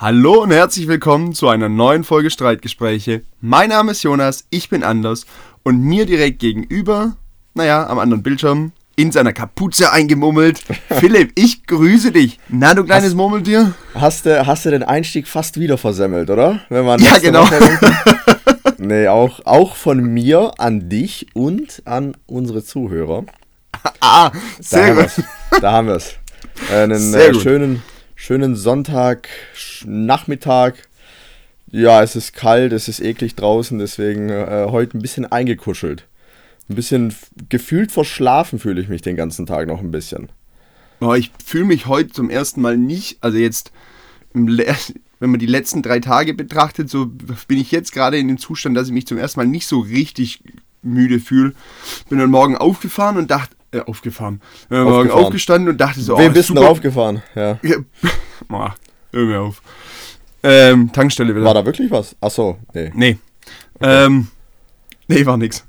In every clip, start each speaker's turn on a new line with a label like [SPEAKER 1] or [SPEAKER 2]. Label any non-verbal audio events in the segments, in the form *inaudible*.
[SPEAKER 1] Hallo und herzlich willkommen zu einer neuen Folge Streitgespräche. Mein Name ist Jonas, ich bin Anders und mir direkt gegenüber, naja, am anderen Bildschirm, in seiner Kapuze eingemummelt. *laughs* Philipp, ich grüße dich. Na, du kleines
[SPEAKER 2] Hast-
[SPEAKER 1] Murmeltier.
[SPEAKER 2] Hast du, hast du den Einstieg fast wieder versemmelt, oder? Wenn man
[SPEAKER 1] Ja, genau. *laughs*
[SPEAKER 2] Nee, auch, auch von mir an dich und an unsere Zuhörer.
[SPEAKER 1] Ah,
[SPEAKER 2] Da
[SPEAKER 1] sehr
[SPEAKER 2] haben
[SPEAKER 1] gut.
[SPEAKER 2] wir's. Da haben wir es. Einen
[SPEAKER 1] Sehr
[SPEAKER 2] äh,
[SPEAKER 1] gut.
[SPEAKER 2] Schönen, Sonntag, Nachmittag. Ja, es ist kalt, es ist eklig draußen, deswegen äh, heute ein bisschen eingekuschelt. Ein bisschen gefühlt verschlafen fühle ich mich den ganzen Tag noch ein bisschen.
[SPEAKER 1] Oh, ich fühle mich heute zum ersten Mal nicht, also jetzt, *laughs* wenn man die letzten drei Tage betrachtet, so bin ich jetzt gerade in dem Zustand, dass ich mich zum ersten Mal nicht so richtig müde fühle. Bin dann morgen aufgefahren und dachte, äh, aufgefahren, äh, morgen
[SPEAKER 2] Aufgefahren.
[SPEAKER 1] aufgestanden und dachte so,
[SPEAKER 2] Wem
[SPEAKER 1] oh,
[SPEAKER 2] bist du
[SPEAKER 1] super.
[SPEAKER 2] raufgefahren? Ja.
[SPEAKER 1] Ja, *laughs* hör mir auf. Ähm, Tankstelle wieder.
[SPEAKER 2] War da wirklich was? Achso, nee.
[SPEAKER 1] Nee. Ähm, nee, war nix.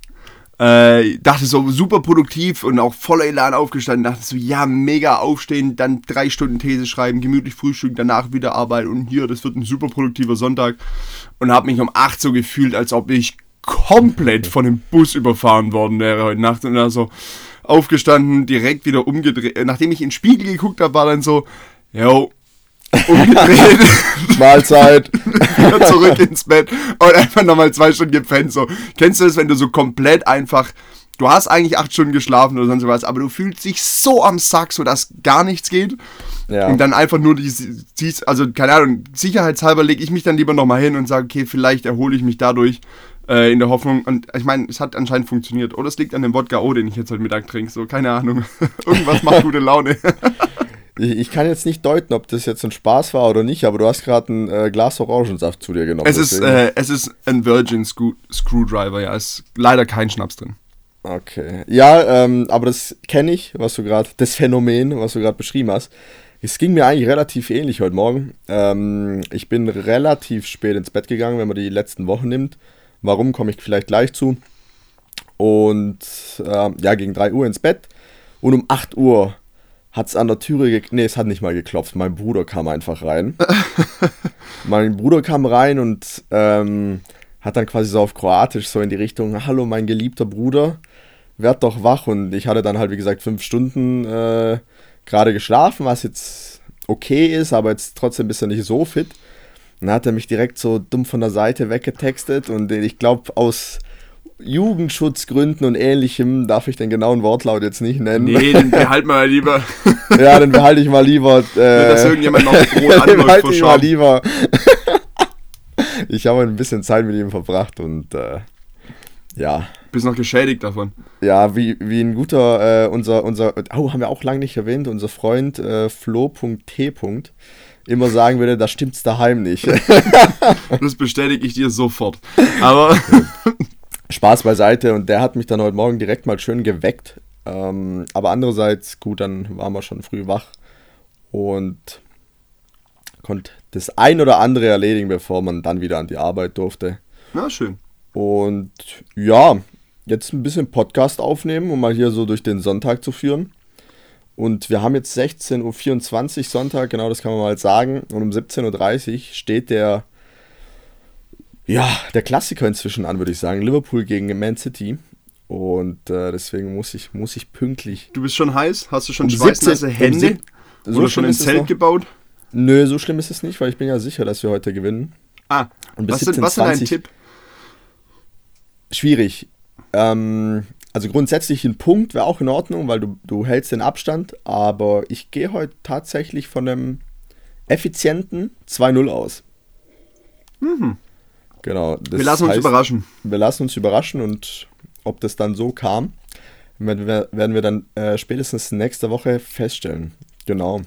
[SPEAKER 1] Äh, dachte so super produktiv und auch voller Elan aufgestanden. Dachte so, ja, mega aufstehen, dann drei Stunden These schreiben, gemütlich frühstücken, danach wieder arbeiten und hier, das wird ein super produktiver Sonntag. Und habe mich um 8 so gefühlt, als ob ich komplett *laughs* von dem Bus überfahren worden wäre heute Nacht. Und dann so aufgestanden, direkt wieder umgedreht. Nachdem ich in den Spiegel geguckt habe, war dann so, yo, umgedreht. *laughs*
[SPEAKER 2] Mahlzeit. *laughs*
[SPEAKER 1] wieder zurück ins Bett und einfach nochmal zwei Stunden gepennt. So. Kennst du das, wenn du so komplett einfach, du hast eigentlich acht Stunden geschlafen oder sonst was, aber du fühlst dich so am Sack, so dass gar nichts geht.
[SPEAKER 2] Ja.
[SPEAKER 1] Und dann einfach nur die, also keine Ahnung, sicherheitshalber lege ich mich dann lieber nochmal hin und sage, okay, vielleicht erhole ich mich dadurch äh, in der Hoffnung. Und ich meine, es hat anscheinend funktioniert. Oder es liegt an dem Wodka O, den ich jetzt heute Mittag trinke. So, keine Ahnung. *laughs* Irgendwas macht gute Laune. *laughs*
[SPEAKER 2] Ich, kann jetzt nicht deuten, ob das jetzt ein Spaß war oder nicht, aber du hast gerade ein äh, Glas Orangensaft zu dir genommen.
[SPEAKER 1] es, ist, äh, es ist ein Virgin Screw Screwdriver, ja. Es ist leider kein Schnaps drin.
[SPEAKER 2] Okay. Ja, ähm, aber das kenne ich, was du gerade, das Phänomen, was du gerade beschrieben hast. Es ging mir eigentlich relativ ähnlich heute Morgen. Ähm, ich bin relativ spät ins Bett gegangen, wenn man die letzten Wochen nimmt. Warum, komme ich vielleicht gleich zu. Und ähm, ja, gegen 3 Uhr ins Bett. Und um 8 Uhr hat es an der Türe, ge nee, es hat nicht mal geklopft. Mein Bruder kam einfach rein. *laughs* mein Bruder kam rein und ähm, hat dann quasi so auf Kroatisch so in die Richtung, hallo mein geliebter Bruder, werd doch wach. Und ich hatte dann halt, wie gesagt, fünf Stunden äh, gerade geschlafen, was jetzt okay ist, aber jetzt trotzdem bist du nicht so fit. Und dann hat er mich direkt so dumm von der Seite weggetextet und ich glaube aus Jugendschutzgründen und ähnlichem darf ich den genauen Wortlaut jetzt nicht nennen.
[SPEAKER 1] Nee, den behalten wir mal lieber. *laughs*
[SPEAKER 2] Ja, dann behalte ich mal lieber. Äh,
[SPEAKER 1] dass irgendjemand noch rot *laughs*
[SPEAKER 2] den behalte ich mal lieber. *laughs* ich habe ein bisschen Zeit mit ihm verbracht und äh, ja,
[SPEAKER 1] Bist noch geschädigt davon.
[SPEAKER 2] ja, wie, wie ein guter, äh, unser, unser, oh, haben wir auch lange nicht erwähnt, unser Freund äh, Flo.t. immer sagen würde, da stimmt's daheim nicht. *laughs*
[SPEAKER 1] Das bestätige ich dir sofort. Aber *laughs*
[SPEAKER 2] Spaß beiseite und der hat mich dann heute Morgen direkt mal schön geweckt. Ähm, aber andererseits, gut, dann waren wir schon früh wach und konnte das ein oder andere erledigen, bevor man dann wieder an die Arbeit durfte.
[SPEAKER 1] na schön.
[SPEAKER 2] Und ja, jetzt ein bisschen aufnehmen, um mal hier so durch den Sonntag zu führen. Und wir haben jetzt 16.24 Uhr Sonntag, genau das kann man mal sagen. Und um 17.30 Uhr steht der, ja, der Klassiker inzwischen an, würde ich sagen. Liverpool gegen Man City. Und äh, deswegen muss ich, muss ich pünktlich.
[SPEAKER 1] Du bist schon heiß? Hast du schon
[SPEAKER 2] Um
[SPEAKER 1] schweißnasse
[SPEAKER 2] 17 um
[SPEAKER 1] Hände?
[SPEAKER 2] sieb- so
[SPEAKER 1] Oder schon ein
[SPEAKER 2] ist
[SPEAKER 1] Zelt gebaut?
[SPEAKER 2] Nö, so schlimm ist es nicht, weil ich bin ja sicher, dass wir heute gewinnen.
[SPEAKER 1] Ah, was, was denn dein
[SPEAKER 2] 17:20
[SPEAKER 1] Tipp?
[SPEAKER 2] schwierig. Ähm, also grundsätzlich ein Punkt wäre auch in Ordnung, weil du, du hältst den Abstand, aber ich gehe heute tatsächlich von einem effizienten 2-0 aus. Genau.
[SPEAKER 1] Mhm. Wir lassen uns
[SPEAKER 2] heißt,
[SPEAKER 1] überraschen.
[SPEAKER 2] Wir lassen uns überraschen und ob das dann so kam, werden wir, dann äh, spätestens nächste Woche feststellen. Genau.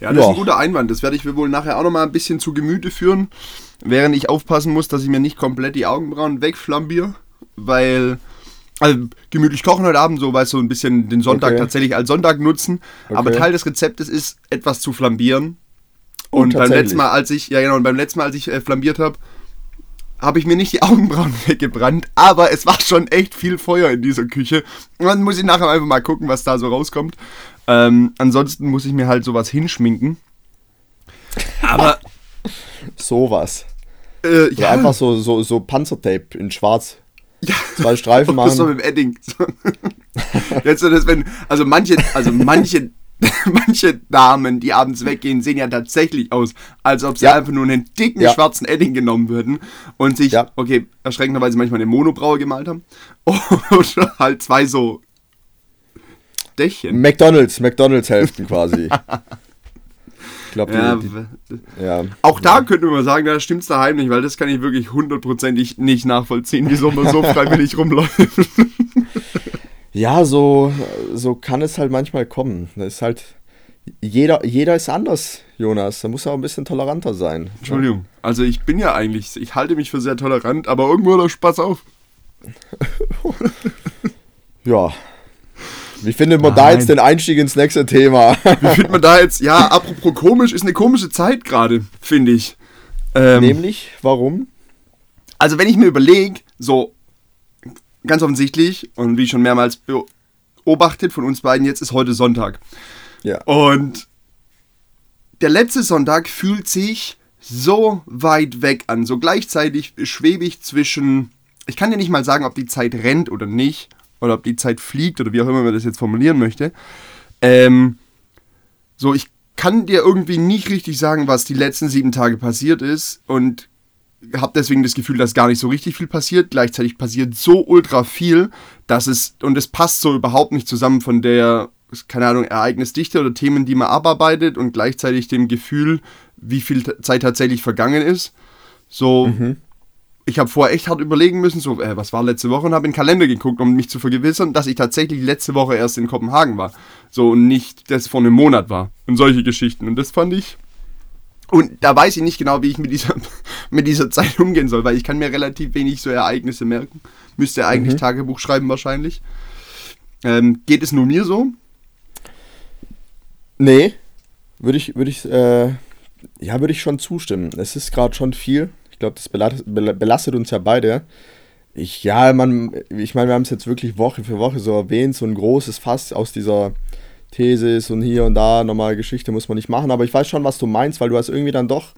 [SPEAKER 1] Ja, das ist
[SPEAKER 2] Ja.
[SPEAKER 1] ein guter Einwand. Das werde ich mir wohl nachher auch nochmal ein bisschen zu Gemüte führen, während ich aufpassen muss, dass ich mir nicht komplett die Augenbrauen wegflambiere, weil. Also gemütlich kochen heute Abend, so weißt du, so ein bisschen den Sonntag
[SPEAKER 2] Okay.
[SPEAKER 1] tatsächlich als Sonntag nutzen. Aber
[SPEAKER 2] Okay.
[SPEAKER 1] Teil des Rezeptes ist, etwas zu flambieren.
[SPEAKER 2] Oh,
[SPEAKER 1] Und beim
[SPEAKER 2] tatsächlich.
[SPEAKER 1] letzten Mal, als ich, ja genau, und beim letzten Mal, als ich äh, flambiert habe, habe ich mir nicht die *laughs* Augenbrauen weggebrannt, aber es war schon echt viel Feuer in dieser Küche. Und dann muss ich nachher einfach mal gucken, was da so rauskommt. Ähm, ansonsten muss ich mir halt sowas hinschminken. Aber
[SPEAKER 2] Sowas.
[SPEAKER 1] äh,
[SPEAKER 2] Oder
[SPEAKER 1] ja,
[SPEAKER 2] einfach so, so, so Panzertape in schwarz.
[SPEAKER 1] Ja.
[SPEAKER 2] Zwei Streifen *laughs*
[SPEAKER 1] Das so
[SPEAKER 2] machen.
[SPEAKER 1] mit dem Edding. *laughs* Jetzt so das, wenn, also manche, also manche, *laughs* manche Damen, die abends weggehen, sehen ja tatsächlich aus, als ob sie
[SPEAKER 2] Ja.
[SPEAKER 1] einfach nur einen dicken
[SPEAKER 2] Ja.
[SPEAKER 1] schwarzen Edding genommen würden und sich,
[SPEAKER 2] Ja.
[SPEAKER 1] okay, erschreckenderweise manchmal eine Monobraue gemalt haben. Oder halt zwei so Dächchen.
[SPEAKER 2] McDonalds, McDonalds-Hälften quasi. Ich glaube,
[SPEAKER 1] Ja,
[SPEAKER 2] die,
[SPEAKER 1] w-
[SPEAKER 2] die, ja.
[SPEAKER 1] auch da könnte man sagen, da stimmt's daheim nicht, weil das kann ich wirklich hundertprozentig nicht nachvollziehen, wieso man so *laughs* freiwillig rumläuft.
[SPEAKER 2] Ja, so, so kann es halt manchmal kommen. Das ist halt. Jeder, jeder ist anders, Jonas. Da muss er auch ein bisschen toleranter sein.
[SPEAKER 1] Entschuldigung. Also ich bin ja eigentlich, ich halte mich für sehr tolerant, aber irgendwo hört auch Spaß auf. *laughs*
[SPEAKER 2] Ja. Wie findet man da
[SPEAKER 1] Nein.
[SPEAKER 2] jetzt den Einstieg ins nächste Thema? *laughs*
[SPEAKER 1] Wie findet man da jetzt, ja, apropos komisch, ist eine komische Zeit gerade, finde ich. Ähm,
[SPEAKER 2] Nämlich, warum?
[SPEAKER 1] also wenn ich mir überlege, so ganz offensichtlich und wie schon mehrmals beobachtet von uns beiden, jetzt ist heute Sonntag.
[SPEAKER 2] Ja.
[SPEAKER 1] Und der letzte Sonntag fühlt sich so weit weg an. So gleichzeitig schwebe ich zwischen. Ich kann dir nicht mal sagen, ob die Zeit rennt oder nicht. Oder ob die Zeit fliegt oder wie auch immer man das jetzt formulieren möchte. Ähm, so, ich kann dir irgendwie nicht richtig sagen, was die letzten sieben Tage passiert ist. Und habe deswegen das Gefühl, dass gar nicht so richtig viel passiert. Gleichzeitig passiert so ultra viel, dass es, und es passt so überhaupt nicht zusammen von der, keine Ahnung, Ereignisdichte oder Themen, die man abarbeitet und gleichzeitig dem Gefühl, wie viel Zeit tatsächlich vergangen ist. So, ich habe vorher echt hart überlegen müssen, so, äh, was war letzte Woche und habe in den Kalender geguckt, um mich zu vergewissern, dass ich tatsächlich letzte Woche erst in Kopenhagen war. So, und nicht das vor einem Monat war. Und solche Geschichten. Und das fand ich und da weiß ich nicht genau, wie ich mit dieser, *laughs* mit dieser Zeit umgehen soll, weil ich kann mir relativ wenig so Ereignisse merken. Müsste eigentlich Tagebuch schreiben wahrscheinlich. Ähm, geht es nur mir so?
[SPEAKER 2] Nee, würde ich, würde ich, äh, ja, würde ich schon zustimmen. Es ist gerade schon viel. Ich glaube, das belastet, bel- belastet uns ja beide. Ich, ja, man, ich meine, wir haben es jetzt wirklich Woche für Woche so erwähnt, so ein großes Fass aus dieser Thesis und hier und da nochmal Geschichte muss man nicht machen, aber ich weiß schon, was du meinst, weil du hast irgendwie dann doch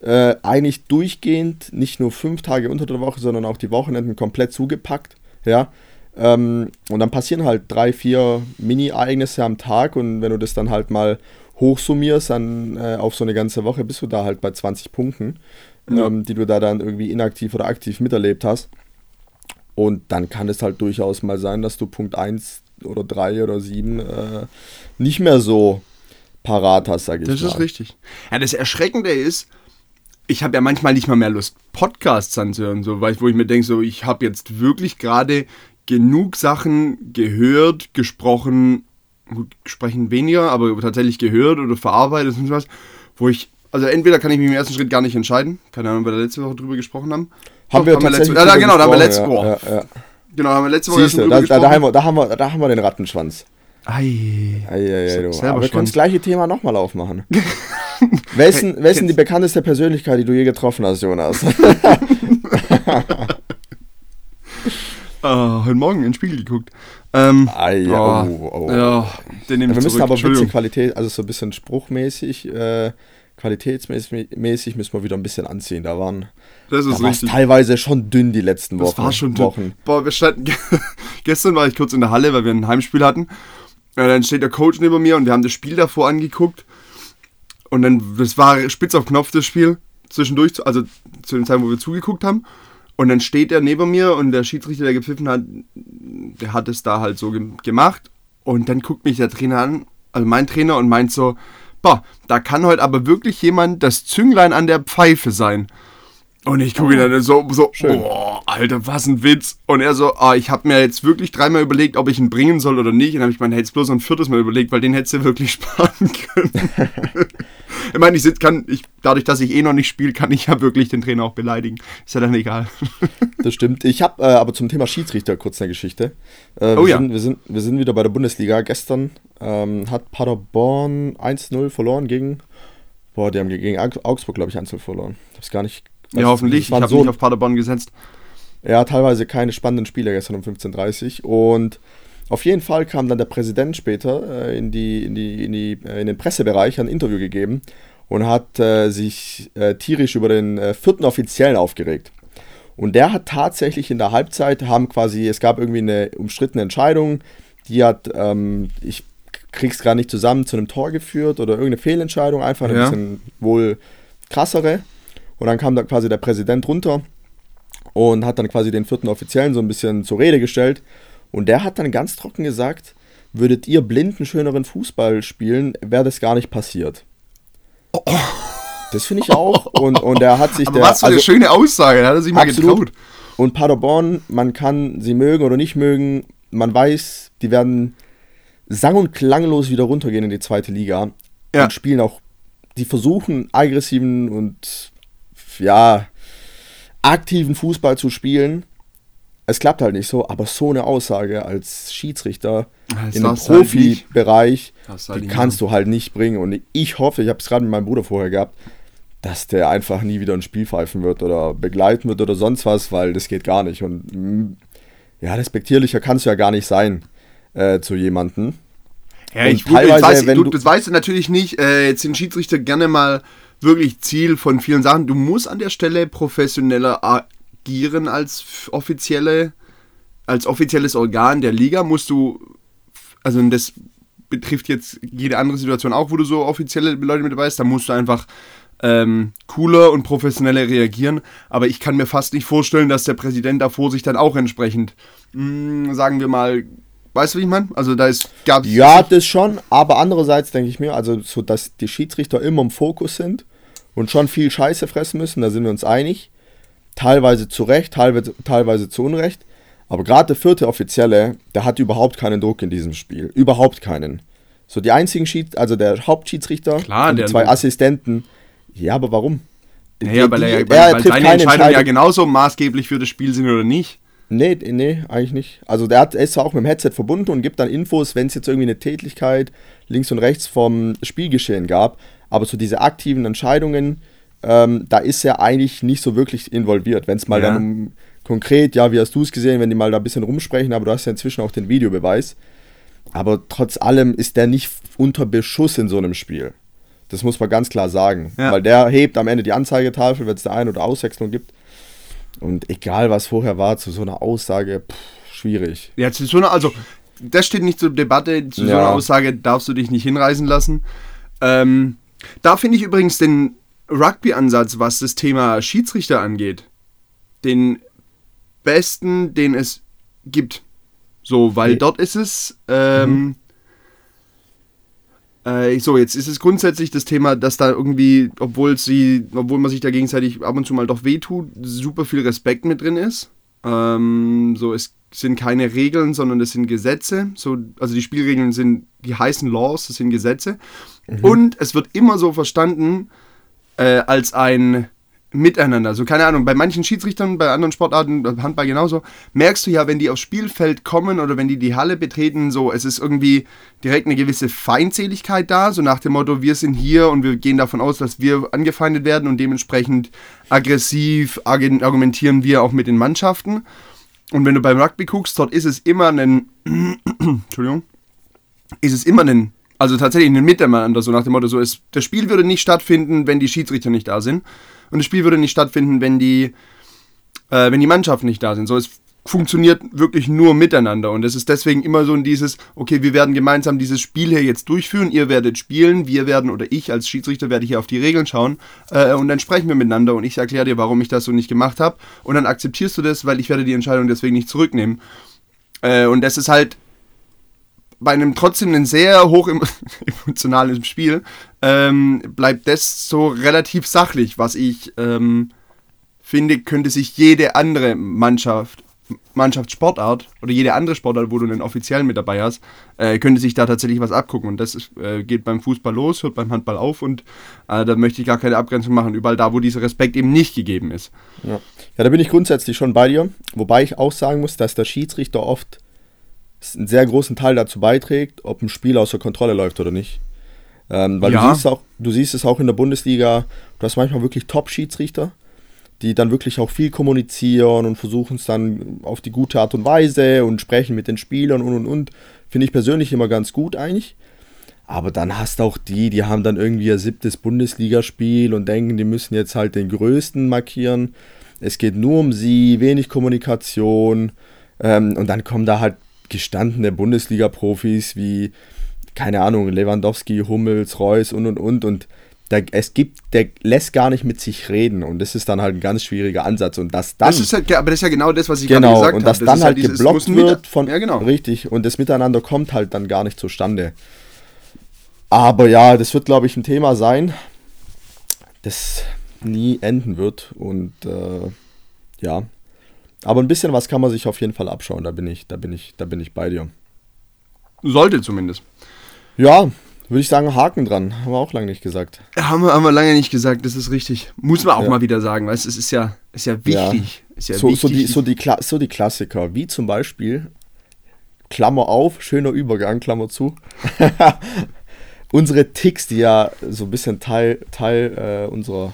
[SPEAKER 2] äh, eigentlich durchgehend nicht nur fünf Tage unter der Woche, sondern auch die Wochenenden komplett zugepackt, ja. Ähm, und dann passieren halt drei, vier Mini-Ereignisse am Tag und wenn du das dann halt mal hochsummierst, dann äh, auf so eine ganze Woche bist du da halt bei 20 Punkten,
[SPEAKER 1] Ja.
[SPEAKER 2] ähm, die du da dann irgendwie inaktiv oder aktiv miterlebt hast. Und dann kann es halt durchaus mal sein, dass du Punkt 1 oder 3 oder 7 äh, nicht mehr so parat hast, sag ich
[SPEAKER 1] Das
[SPEAKER 2] mal.
[SPEAKER 1] ist richtig. Ja, das Erschreckende ist, ich habe ja manchmal nicht mal mehr Lust, Podcasts anzuhören, so, weil wo ich mir denke, so, ich habe jetzt wirklich gerade genug Sachen gehört, gesprochen, gut, sprechen weniger, aber tatsächlich gehört oder verarbeitet und sowas, wo ich, also entweder kann ich mich im ersten Schritt gar nicht entscheiden, keine Ahnung, weil wir letzte Woche drüber gesprochen haben.
[SPEAKER 2] Haben
[SPEAKER 1] Doch,
[SPEAKER 2] wir tatsächlich
[SPEAKER 1] letzte, ja,
[SPEAKER 2] drüber
[SPEAKER 1] genau, da haben wir letzte Woche.
[SPEAKER 2] ja, ja, ja.
[SPEAKER 1] Genau, da haben wir letzte Woche
[SPEAKER 2] Siehst
[SPEAKER 1] schon
[SPEAKER 2] du,
[SPEAKER 1] drüber
[SPEAKER 2] da, da, da, haben wir, da, haben wir, da haben wir den Rattenschwanz.
[SPEAKER 1] Ei.
[SPEAKER 2] Ei, ei, ei, du. Aber wir können das gleiche Thema nochmal aufmachen. *laughs* wer ist denn die bekannteste Persönlichkeit, die du je getroffen hast, Jonas? *laughs* *laughs*
[SPEAKER 1] Ah, heute Morgen in den Spiegel geguckt. Ähm,
[SPEAKER 2] Ei, ja, oh, oh.
[SPEAKER 1] Ja, den nehme
[SPEAKER 2] wir
[SPEAKER 1] ich
[SPEAKER 2] müssen
[SPEAKER 1] zurück.
[SPEAKER 2] aber ein bisschen. Qualität, also so ein bisschen spruchmäßig, äh, qualitätsmäßig mäßig müssen wir wieder ein bisschen anziehen. Da waren
[SPEAKER 1] Das
[SPEAKER 2] da
[SPEAKER 1] ist
[SPEAKER 2] war es
[SPEAKER 1] richtig.
[SPEAKER 2] teilweise schon dünn die letzten Wochen.
[SPEAKER 1] Das war schon
[SPEAKER 2] Wochen.
[SPEAKER 1] Boah, wir standen. *laughs* gestern war ich kurz in der Halle, weil wir ein Heimspiel hatten. Äh, dann steht der Coach neben mir und wir haben das Spiel davor angeguckt. Und dann, das war spitz auf Knopf das Spiel. Zwischendurch, also zu den Zeiten, wo wir zugeguckt haben. Und dann steht er neben mir und der Schiedsrichter, der gepfiffen hat, der hat es da halt so ge gemacht. Und dann guckt mich der Trainer an, also mein Trainer, und meint so, boah, da kann heute aber wirklich jemand das Zünglein an der Pfeife sein. Und ich gucke ihn dann so, so
[SPEAKER 2] Schön.
[SPEAKER 1] boah, Alter, was ein Witz. Und er so, ah, ich habe mir jetzt wirklich dreimal überlegt, ob ich ihn bringen soll oder nicht. Und dann habe ich mir jetzt bloß ein viertes Mal überlegt, weil den hättest du wirklich *laughs* sparen können. *laughs* ich meine, ich kann, ich, dadurch, dass ich eh noch nicht spiele, kann ich ja wirklich den Trainer auch beleidigen. Ist ja dann egal. *laughs*
[SPEAKER 2] Das stimmt. Ich habe äh, aber zum Thema Schiedsrichter kurz eine Geschichte. Äh,
[SPEAKER 1] Oh
[SPEAKER 2] wir
[SPEAKER 1] ja.
[SPEAKER 2] Sind, wir, sind, wir sind wieder bei der Bundesliga. Gestern ähm, hat Paderborn 1-0 verloren gegen. Boah, die haben gegen Augs- Augsburg, glaube ich, 1-0 verloren. Ich hab's gar nicht.
[SPEAKER 1] ja, hoffentlich.
[SPEAKER 2] Es
[SPEAKER 1] Ich habe
[SPEAKER 2] so,
[SPEAKER 1] nicht auf Paderborn gesetzt.
[SPEAKER 2] ja, teilweise keine spannenden Spiele gestern um 15.30 Uhr. Und auf jeden Fall kam dann der Präsident später äh, in, die, in, die, in, die, äh, in den Pressebereich, hat ein Interview gegeben und hat äh, sich äh, tierisch über den äh, vierten Offiziellen aufgeregt. Und der hat tatsächlich in der Halbzeit, haben quasi, es gab irgendwie eine umstrittene Entscheidung, die hat, ähm, ich krieg's gerade nicht zusammen, zu einem Tor geführt oder irgendeine Fehlentscheidung, einfach ein
[SPEAKER 1] Ja.
[SPEAKER 2] bisschen wohl krassere. Und dann kam da quasi der Präsident runter und hat dann quasi den vierten Offiziellen so ein bisschen zur Rede gestellt. Und der hat dann ganz trocken gesagt, würdet ihr blinden schöneren Fußball spielen, wäre das gar nicht passiert. Das finde ich auch. Und, und er hat sich
[SPEAKER 1] Aber
[SPEAKER 2] der.
[SPEAKER 1] was für eine
[SPEAKER 2] also-
[SPEAKER 1] schöne Aussage, da hat er sich mal
[SPEAKER 2] Absolut.
[SPEAKER 1] getraut.
[SPEAKER 2] und Paderborn, man kann sie mögen oder nicht mögen. Man weiß, die werden sang- und klanglos wieder runtergehen in die zweite Liga.
[SPEAKER 1] Ja.
[SPEAKER 2] Und spielen auch, die versuchen aggressiven und ja, aktiven Fußball zu spielen. Es klappt halt nicht so, aber so eine Aussage als Schiedsrichter
[SPEAKER 1] Das
[SPEAKER 2] in einem
[SPEAKER 1] darfst du halt.
[SPEAKER 2] Profibereich,
[SPEAKER 1] halt
[SPEAKER 2] die kannst du halt nicht bringen. Und ich hoffe, ich habe es gerade mit meinem Bruder vorher gehabt, dass der einfach nie wieder ein Spiel pfeifen wird oder begleiten wird oder sonst was, weil das geht gar nicht. Und mm, ja, respektierlicher kannst du ja gar nicht sein äh, zu jemandem.
[SPEAKER 1] Ja,
[SPEAKER 2] Und
[SPEAKER 1] ich
[SPEAKER 2] teilweise,
[SPEAKER 1] das, weiß,
[SPEAKER 2] wenn
[SPEAKER 1] du,
[SPEAKER 2] du-
[SPEAKER 1] das weißt du natürlich nicht. Äh, jetzt sind Schiedsrichter gerne mal wirklich Ziel von vielen Sachen. Du musst an der Stelle professioneller agieren als offizielle, als offizielles Organ der Liga. Musst du, also das betrifft jetzt jede andere Situation auch, wo du so offizielle Leute mit dabei hast, da musst du einfach ähm, cooler und professioneller reagieren. Aber ich kann mir fast nicht vorstellen, dass der Präsident davor sich dann auch entsprechend, mh, sagen wir mal, weißt du, wie ich meine? Also da ist, gab
[SPEAKER 2] Ja, das schon, aber andererseits denke ich mir, also so, dass die Schiedsrichter immer im Fokus sind und schon viel Scheiße fressen müssen, da sind wir uns einig. Teilweise zu Recht, teilweise, teilweise zu Unrecht. Aber gerade der vierte Offizielle, der hat überhaupt keinen Druck in diesem Spiel. Überhaupt keinen. So die einzigen Schied, also der Hauptschiedsrichter
[SPEAKER 1] Klar,
[SPEAKER 2] und die zwei Assistenten. Ja, aber warum?
[SPEAKER 1] Naja, weil, er, ja-
[SPEAKER 2] Die-
[SPEAKER 1] weil,
[SPEAKER 2] er
[SPEAKER 1] weil seine Entscheidungen ja genauso maßgeblich für das Spiel sind oder nicht.
[SPEAKER 2] Nee, nee, eigentlich nicht. Also der hat, er ist zwar auch mit dem Headset verbunden und gibt dann Infos, wenn es jetzt irgendwie eine Tätigkeit links und rechts vom Spielgeschehen gab. Aber so diese aktiven Entscheidungen, ähm, da ist er eigentlich nicht so wirklich involviert. Wenn es mal
[SPEAKER 1] Ja.
[SPEAKER 2] dann um konkret, ja, wie hast du es gesehen, wenn die mal da ein bisschen rumsprechen, aber du hast ja inzwischen auch den Videobeweis. Aber trotz allem ist der nicht unter Beschuss in so einem Spiel. Das muss man ganz klar sagen.
[SPEAKER 1] Ja.
[SPEAKER 2] Weil der hebt am Ende die Anzeigetafel, wenn es da Ein- oder Auswechslung gibt. Und egal, was vorher war, zu so einer Aussage, pff, schwierig.
[SPEAKER 1] Ja, zu so einer, also, das steht nicht zur Debatte. Zu so
[SPEAKER 2] Ja.
[SPEAKER 1] einer Aussage darfst du dich nicht hinreißen lassen. Ähm, da finde ich übrigens den Rugby-Ansatz, was das Thema Schiedsrichter angeht, den besten, den es gibt. So, weil
[SPEAKER 2] Okay.
[SPEAKER 1] dort ist es. Ähm, äh, so, jetzt ist es grundsätzlich das Thema, dass da irgendwie, obwohl sie, obwohl man sich da gegenseitig ab und zu mal doch wehtut, super viel Respekt mit drin ist. Ähm, so, es sind keine Regeln, sondern es sind Gesetze. So, also die Spielregeln sind, die heißen Laws, das sind Gesetze. Und es wird immer so verstanden äh, als ein Miteinander. So, keine Ahnung, bei manchen Schiedsrichtern, bei anderen Sportarten, beim Handball genauso, merkst du ja, wenn die aufs Spielfeld kommen oder wenn die die Halle betreten, so, es ist irgendwie direkt eine gewisse Feindseligkeit da, so nach dem Motto, wir sind hier und wir gehen davon aus, dass wir angefeindet werden und dementsprechend aggressiv argu- argumentieren wir auch mit den Mannschaften. Und wenn du beim Rugby guckst, dort ist es immer ein, *clears throat* Entschuldigung, ist es immer ein, also tatsächlich ein Miteinander, so nach dem Motto, so ist, das Spiel würde nicht stattfinden, wenn die Schiedsrichter nicht da sind. Und das Spiel würde nicht stattfinden, wenn die, äh, wenn die Mannschaften nicht da sind. So, es funktioniert wirklich nur miteinander. Und es ist deswegen immer so ein dieses, okay, wir werden gemeinsam dieses Spiel hier jetzt durchführen, ihr werdet spielen, wir werden, oder ich als Schiedsrichter werde hier auf die Regeln schauen äh, und dann sprechen wir miteinander und ich erkläre dir, warum ich das so nicht gemacht habe. Und dann akzeptierst du das, weil ich werde die Entscheidung deswegen nicht zurücknehmen. Äh, und das ist halt bei einem trotzdem ein sehr hoch em- *laughs* emotionalen Spiel, ähm, bleibt das so relativ sachlich, was ich ähm, finde, könnte sich jede andere Mannschaft, Mannschaftssportart oder jede andere Sportart, wo du einen offiziellen mit dabei hast, äh, könnte sich da tatsächlich was abgucken. Und das ist, äh, geht beim Fußball los, hört beim Handball auf und äh, da möchte ich gar keine Abgrenzung machen, überall da, wo dieser Respekt eben nicht gegeben ist.
[SPEAKER 2] Ja. ja, da bin ich grundsätzlich schon bei dir. Wobei ich auch sagen muss, dass der Schiedsrichter oft einen sehr großen Teil dazu beiträgt, ob ein Spiel außer Kontrolle läuft oder nicht. Ähm, weil
[SPEAKER 1] Ja.
[SPEAKER 2] du, siehst auch, du siehst es auch in der Bundesliga, du hast manchmal wirklich Top-Schiedsrichter, die dann wirklich auch viel kommunizieren und versuchen es dann auf die gute Art und Weise und sprechen mit den Spielern und und und. Finde ich persönlich immer ganz gut eigentlich. Aber dann hast du auch die, die haben dann irgendwie ihr siebtes Bundesligaspiel und denken, die müssen jetzt halt den Größten markieren. Es geht nur um sie, wenig Kommunikation. Ähm, und dann kommen da halt gestandene Bundesliga-Profis wie, keine Ahnung, Lewandowski, Hummels, Reus und und und. Und der, es gibt, der lässt gar nicht mit sich reden und das ist dann halt ein ganz schwieriger Ansatz und das dann.
[SPEAKER 1] Das ist halt, aber das ist ja genau das, was ich
[SPEAKER 2] genau,
[SPEAKER 1] gerade gesagt habe.
[SPEAKER 2] und das
[SPEAKER 1] habe.
[SPEAKER 2] dann
[SPEAKER 1] ist
[SPEAKER 2] halt
[SPEAKER 1] dieses-
[SPEAKER 2] geblockt wird von
[SPEAKER 1] Ja, genau.
[SPEAKER 2] richtig und das Miteinander kommt halt dann gar nicht zustande. Aber ja, das wird glaube ich ein Thema sein, das nie enden wird und äh, ja, aber ein bisschen was kann man sich auf jeden Fall abschauen. Da bin ich, da bin ich, da bin ich bei dir.
[SPEAKER 1] Sollte zumindest.
[SPEAKER 2] Ja, würde ich sagen, Haken dran. Haben wir auch lange nicht gesagt.
[SPEAKER 1] Haben wir, haben wir lange nicht gesagt, das ist richtig. Muss man auch
[SPEAKER 2] Ja.
[SPEAKER 1] mal wieder sagen, weil es ist ja, ist ja wichtig. Ist ja
[SPEAKER 2] so,
[SPEAKER 1] wichtig.
[SPEAKER 2] so, die, so, die Kla so die Klassiker, wie zum Beispiel, Klammer auf, schöner Übergang, Klammer zu. *laughs* Unsere Ticks, die ja so ein bisschen Teil, Teil äh, unserer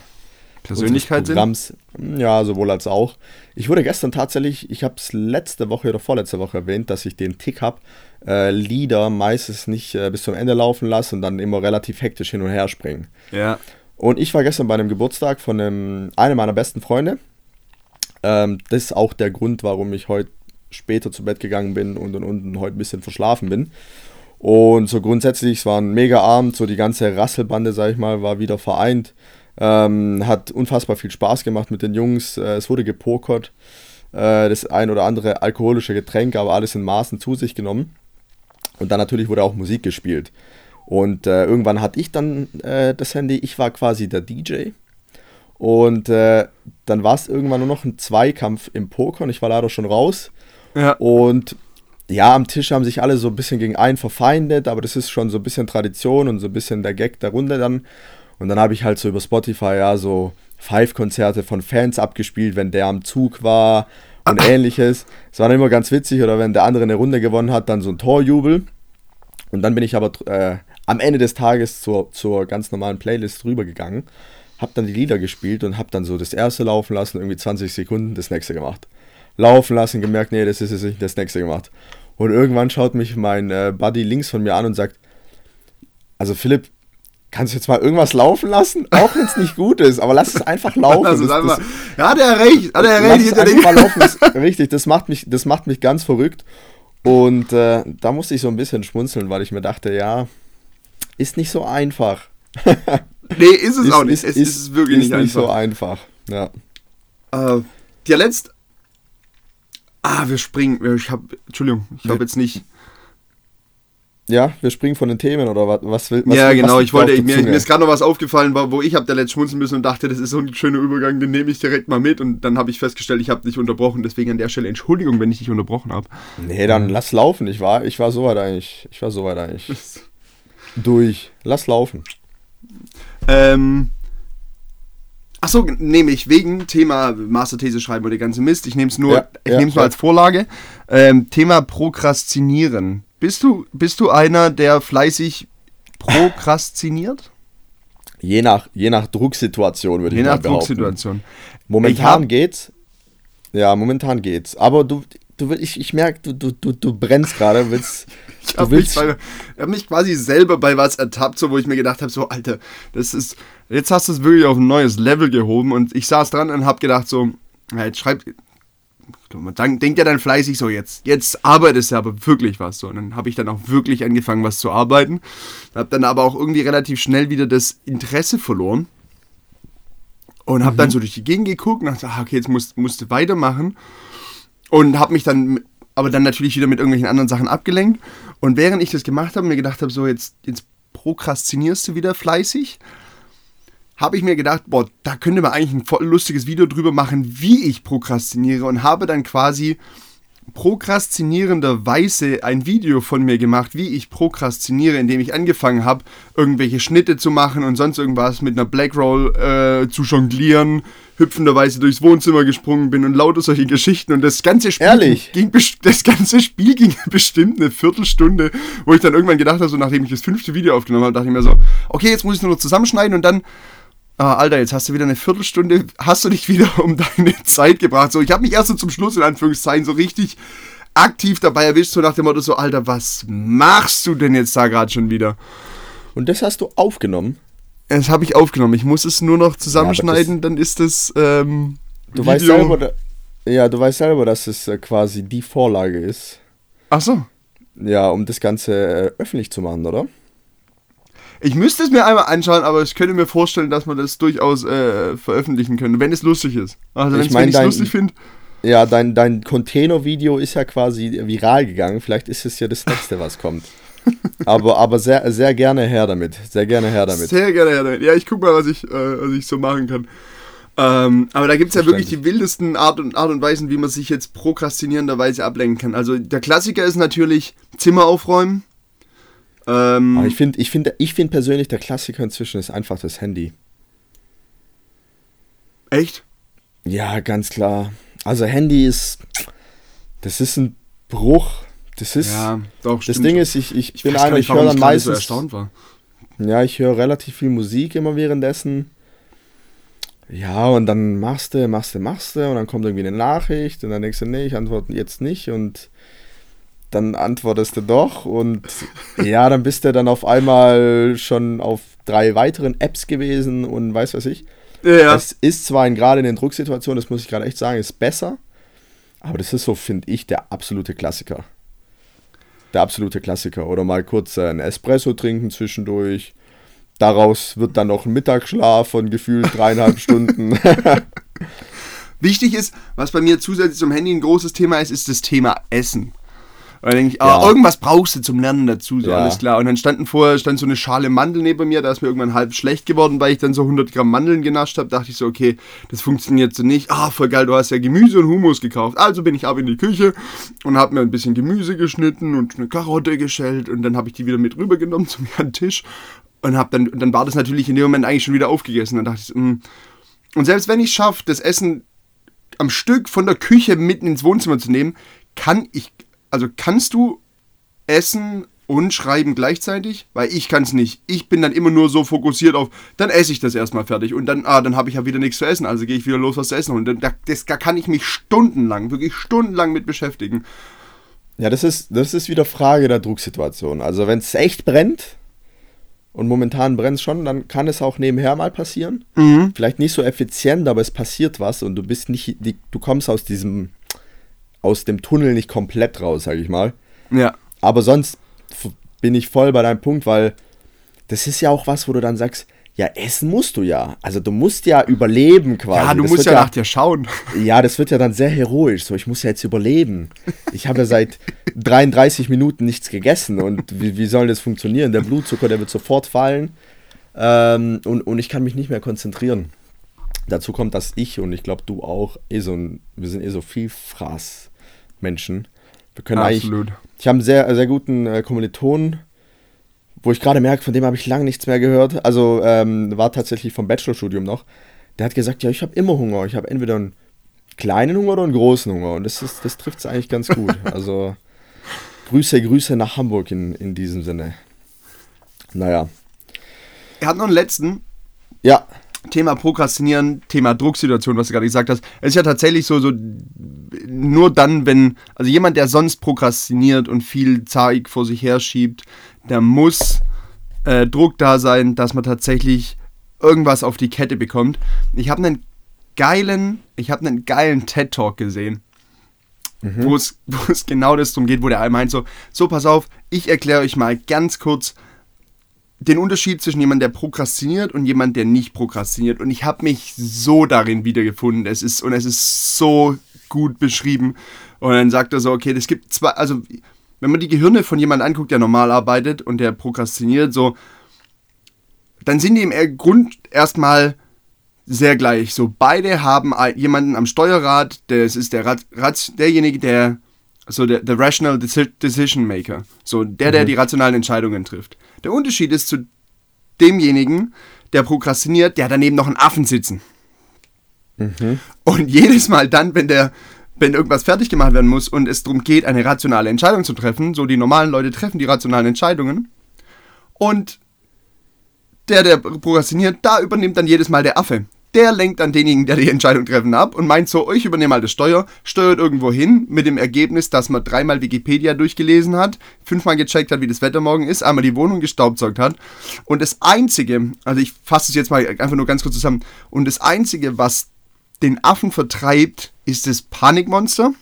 [SPEAKER 1] Persönlichkeit sind.
[SPEAKER 2] Ja, sowohl als auch. Ich wurde gestern tatsächlich, ich habe es letzte Woche oder vorletzte Woche erwähnt, dass ich den Tick habe, äh, Lieder meistens nicht äh, bis zum Ende laufen lasse und dann immer relativ hektisch hin und her springen.
[SPEAKER 1] Ja.
[SPEAKER 2] Und ich war gestern bei einem Geburtstag von einem, einem meiner besten Freunde. Ähm, das ist auch der Grund, warum ich heute später zu Bett gegangen bin und, und, und heute ein bisschen verschlafen bin. Und so grundsätzlich, es war ein mega Abend, so die ganze Rasselbande, sag ich mal, war wieder vereint. Ähm, hat unfassbar viel Spaß gemacht mit den Jungs. Äh, es wurde gepokert. Äh, das ein oder andere alkoholische Getränk, aber alles in Maßen zu sich genommen. Und dann natürlich wurde auch Musik gespielt. Und äh, irgendwann hatte ich dann äh, das Handy, ich war quasi der DJ. Und äh, dann war es irgendwann nur noch ein Zweikampf im Poker und ich war leider schon raus.
[SPEAKER 1] Ja.
[SPEAKER 2] Und ja, am Tisch haben sich alle so ein bisschen gegen einen verfeindet, aber das ist schon so ein bisschen Tradition und so ein bisschen der Gag der Runde dann. Und dann habe ich halt so über Spotify ja so Five-Konzerte von Fans abgespielt, wenn der am Zug war und *coughs* ähnliches. Es war dann immer ganz witzig, oder wenn der andere eine Runde gewonnen hat, dann so ein Torjubel. Und dann bin ich aber äh, am Ende des Tages zur, zur ganz normalen Playlist rübergegangen, habe dann die Lieder gespielt und habe dann so das erste laufen lassen, irgendwie 20 Sekunden, das nächste gemacht. Laufen lassen, gemerkt, nee, das ist es nicht, das nächste gemacht. Und irgendwann schaut mich mein äh, Buddy links von mir an und sagt, also Philipp, kannst du jetzt mal irgendwas laufen lassen? Auch wenn es nicht gut ist, aber lass es einfach *laughs* laufen.
[SPEAKER 1] Also
[SPEAKER 2] Das-
[SPEAKER 1] einfach,
[SPEAKER 2] das-
[SPEAKER 1] ja, hat er recht, hat er recht.
[SPEAKER 2] einfach
[SPEAKER 1] den-
[SPEAKER 2] mal laufen. Das, *laughs* richtig, das macht, mich, das macht mich ganz verrückt. Und äh, da musste ich so ein bisschen schmunzeln, weil ich mir dachte, ja, ist nicht so einfach. *laughs*
[SPEAKER 1] Nee, ist es auch nicht. es ist, wirklich
[SPEAKER 2] ist
[SPEAKER 1] nicht einfach.
[SPEAKER 2] so einfach. Ja.
[SPEAKER 1] Äh, der letzte. Ah, wir springen. Ich hab. Entschuldigung, ich habe jetzt nicht.
[SPEAKER 2] Ja, wir springen von den Themen oder was, was will was,
[SPEAKER 1] ja, genau. Ich wollte. Mir, mir ist gerade noch was aufgefallen, wo wo ich habe der letzte schmunzeln müssen und dachte, das ist so ein schöner Übergang, den nehme ich direkt mal mit. Und dann habe ich festgestellt, ich habe dich unterbrochen. Deswegen an der Stelle Entschuldigung, wenn ich dich unterbrochen habe.
[SPEAKER 2] Nee, dann lass laufen. Ich war, ich war soweit eigentlich. Ich war soweit eigentlich *laughs* durch. Lass laufen.
[SPEAKER 1] Ähm. Achso, nehme ich wegen Thema Masterthese schreiben oder der ganze Mist. Ich nehme es nur,
[SPEAKER 2] Ja,
[SPEAKER 1] ich
[SPEAKER 2] ja,
[SPEAKER 1] nehme es
[SPEAKER 2] ja.
[SPEAKER 1] als Vorlage. Ähm, Thema Prokrastinieren. Bist du, bist du einer, der fleißig prokrastiniert?
[SPEAKER 2] Je nach, je nach Drucksituation würde
[SPEAKER 1] Je
[SPEAKER 2] ich
[SPEAKER 1] nach
[SPEAKER 2] mal behaupten.
[SPEAKER 1] Drucksituation. Ich
[SPEAKER 2] Momentan
[SPEAKER 1] hab-
[SPEAKER 2] geht's. Ja, momentan geht's. Aber du, du ich, ich merke, du, du, du, du brennst gerade, willst. *laughs*
[SPEAKER 1] Ich
[SPEAKER 2] du
[SPEAKER 1] habe mich,
[SPEAKER 2] willst.
[SPEAKER 1] bei- ich hab mich quasi selber bei was ertappt, so wo ich mir gedacht habe, so Alter, das ist, jetzt hast du es wirklich auf ein neues Level gehoben und ich saß dran und habe gedacht so, ja, jetzt schreibt, man dann- denkt ja dann fleißig so, jetzt, jetzt arbeitest du aber wirklich was so. Und dann habe ich dann auch wirklich angefangen, was zu arbeiten. Habe dann aber auch irgendwie relativ schnell wieder das Interesse verloren. Und habe dann so durch die Gegend geguckt und dachte, ah, okay, jetzt musst, musst du weitermachen. Und habe mich dann, aber dann natürlich wieder mit irgendwelchen anderen Sachen abgelenkt. Und während ich das gemacht habe, mir gedacht habe, so jetzt, jetzt prokrastinierst du wieder fleißig, habe ich mir gedacht, boah, da könnte man eigentlich ein voll lustiges Video drüber machen, wie ich prokrastiniere und habe dann quasi prokrastinierenderweise ein Video von mir gemacht, wie ich prokrastiniere, indem ich angefangen habe, irgendwelche Schnitte zu machen und sonst irgendwas mit einer Blackroll äh, zu jonglieren, hüpfenderweise durchs Wohnzimmer gesprungen bin und lauter solche Geschichten und das ganze Spiel
[SPEAKER 2] Ehrlich?
[SPEAKER 1] ging das ganze Spiel ging *laughs* bestimmt eine Viertelstunde, wo ich dann irgendwann gedacht habe, so nachdem ich das fünfte Video aufgenommen habe, dachte ich mir so, okay, jetzt muss ich nur noch zusammenschneiden und dann Ah, Alter, jetzt hast du wieder eine Viertelstunde, hast du dich wieder *laughs* um deine Zeit gebracht. So, ich habe mich erst so zum Schluss in Anführungszeichen so richtig aktiv dabei erwischt, so nach dem Motto so, Alter, was machst du denn jetzt da gerade schon wieder?
[SPEAKER 2] Und das hast du aufgenommen?
[SPEAKER 1] Das habe ich aufgenommen. Ich muss es nur noch zusammenschneiden, ja, dann ist es. Ähm,
[SPEAKER 2] du Video. weißt selber, ja, du weißt selber, dass es äh, quasi die Vorlage ist.
[SPEAKER 1] Ach so.
[SPEAKER 2] Ja, um das Ganze äh, öffentlich zu machen, oder?
[SPEAKER 1] Ich müsste es mir einmal anschauen, aber ich könnte mir vorstellen, dass man das durchaus äh, veröffentlichen könnte, wenn es lustig ist. Also wenn ich mein, es lustig finde.
[SPEAKER 2] Ja, dein, dein Container-Video ist ja quasi viral gegangen. Vielleicht ist es ja das nächste, was kommt. *laughs* aber aber sehr, sehr gerne her damit. Sehr gerne her damit.
[SPEAKER 1] Sehr gerne her damit. Ja, ich guck mal, was ich, äh, was ich so machen kann. Ähm, aber da gibt es ja wirklich die wildesten Art und, Art und Weisen, wie man sich jetzt prokrastinierenderweise ablenken kann. Also der Klassiker ist natürlich Zimmer aufräumen.
[SPEAKER 2] Ähm, ich finde ich find, ich find persönlich, der Klassiker inzwischen ist einfach das Handy.
[SPEAKER 1] Echt?
[SPEAKER 2] Ja, ganz klar. Also Handy ist, das ist ein Bruch. Das ist, ja, doch, das Ding ist, ich, ich, ich bin einer, ich höre dann meistens, so erstaunt war. ja, ich höre relativ viel Musik immer währenddessen. Ja, und dann machst du, machst du, machst du und dann kommt irgendwie eine Nachricht und dann denkst du, nee, ich antworte jetzt nicht und dann antwortest du doch und ja, dann bist du dann auf einmal schon auf drei weiteren Apps gewesen und weiß was ich. Ja. Es ist zwar gerade in den Drucksituationen, das muss ich gerade echt sagen, ist besser, aber das ist so, finde ich, der absolute Klassiker. Der absolute Klassiker. Oder mal kurz ein Espresso trinken zwischendurch. Daraus wird dann noch ein Mittagsschlaf von gefühlt dreieinhalb *laughs* Stunden.
[SPEAKER 1] Wichtig ist, was bei mir zusätzlich zum Handy ein großes Thema ist, ist das Thema Essen. Und dann denke ich, ja. oh, irgendwas brauchst du zum Lernen dazu, so ja. alles klar. Und dann standen vorher stand so eine Schale Mandeln neben mir, da ist mir irgendwann halb schlecht geworden, weil ich dann so 100 Gramm Mandeln genascht habe. Dachte ich so, okay, das funktioniert so nicht. Ah, voll geil, du hast ja Gemüse und Humus gekauft. Also bin ich ab in die Küche und habe mir ein bisschen Gemüse geschnitten und eine Karotte geschält und dann habe ich die wieder mit rübergenommen *laughs* zu mir an den Tisch und hab dann, dann war das natürlich in dem Moment eigentlich schon wieder aufgegessen. Dann dachte ich, mh. Mm. und selbst wenn ich schaffe, das Essen am Stück von der Küche mitten ins Wohnzimmer zu nehmen, kann ich also kannst du essen und schreiben gleichzeitig? Weil ich kann es nicht. Ich bin dann immer nur so fokussiert auf, dann esse ich das erstmal fertig und dann, ah, dann habe ich ja wieder nichts zu essen, also gehe ich wieder los, was zu essen. Und da, das, da kann ich mich stundenlang, wirklich stundenlang mit beschäftigen.
[SPEAKER 2] Ja, das ist, das ist wieder Frage der Drucksituation. Also wenn es echt brennt, und momentan brennt es schon, dann kann es auch nebenher mal passieren. Mhm. Vielleicht nicht so effizient, aber es passiert was und du bist nicht, die, du kommst aus diesem aus dem Tunnel nicht komplett raus, sag ich mal.
[SPEAKER 1] Ja.
[SPEAKER 2] Aber sonst bin ich voll bei deinem Punkt, weil das ist ja auch was, wo du dann sagst, ja, essen musst du ja. Also du musst ja überleben quasi.
[SPEAKER 1] Ja, du
[SPEAKER 2] das
[SPEAKER 1] musst ja, ja nach dir schauen. *laughs*
[SPEAKER 2] Ja, das wird ja dann sehr heroisch. So, ich muss ja jetzt überleben. Ich habe ja seit *laughs* 33 Minuten nichts gegessen und wie, wie soll das funktionieren? Der Blutzucker, der wird sofort fallen ähm, und, und ich kann mich nicht mehr konzentrieren. Dazu kommt, dass ich und ich glaube du auch eh so ein, wir sind eh so viel Fraß-Menschen. Wir können Absolut. eigentlich. Ich habe einen sehr, sehr guten äh, Kommiliton, wo ich gerade merke, von dem habe ich lange nichts mehr gehört. Also ähm, war tatsächlich vom Bachelorstudium noch. Der hat gesagt, ja, ich habe immer Hunger. Ich habe entweder einen kleinen Hunger oder einen großen Hunger. Und das, das trifft es eigentlich ganz gut. *laughs* Also Grüße, Grüße nach Hamburg in, in diesem Sinne. Naja.
[SPEAKER 1] Er hat noch einen letzten.
[SPEAKER 2] Ja.
[SPEAKER 1] Thema Prokrastinieren, Thema Drucksituation, was du gerade gesagt hast. Es ist ja tatsächlich so, so nur dann, wenn, also jemand, der sonst prokrastiniert und viel Zeug vor sich her schiebt, der muss äh, Druck da sein, dass man tatsächlich irgendwas auf die Kette bekommt. Ich habe einen geilen, ich habe einen geilen TED Talk gesehen. Mhm. Wo es genau das drum geht, wo der meint so, so pass auf, ich erkläre euch mal ganz kurz, den Unterschied zwischen jemand, der prokrastiniert und jemand, der nicht prokrastiniert. Und ich habe mich so darin wiedergefunden. Es ist, und es ist so gut beschrieben. Und dann sagt er so, okay, es gibt zwei, also wenn man die Gehirne von jemandem anguckt, der normal arbeitet und der prokrastiniert, so, dann sind die im Grund erstmal sehr gleich. So, beide haben jemanden am Steuerrad, das ist der Rat, Rat, derjenige, der, so der, der Rational Decision Maker. So, der, der mhm. die rationalen Entscheidungen trifft. Der Unterschied ist zu demjenigen, der prokrastiniert, der hat daneben noch einen Affen sitzen. Mhm. Und jedes Mal dann, wenn der wenn irgendwas fertig gemacht werden muss und es darum geht, eine rationale Entscheidung zu treffen, so die normalen Leute treffen die rationalen Entscheidungen und der, der prokrastiniert, da übernimmt dann jedes Mal der Affe. Der lenkt dann denjenigen, der die Entscheidung treffen, ab und meint so, ich übernehme mal das Steuer, steuert irgendwo hin mit dem Ergebnis, dass man dreimal Wikipedia durchgelesen hat, fünfmal gecheckt hat, wie das Wetter morgen ist, einmal die Wohnung gestaubsaugt hat. Und das Einzige, also ich fasse es jetzt mal einfach nur ganz kurz zusammen, und das Einzige, was den Affen vertreibt, ist das Panikmonster.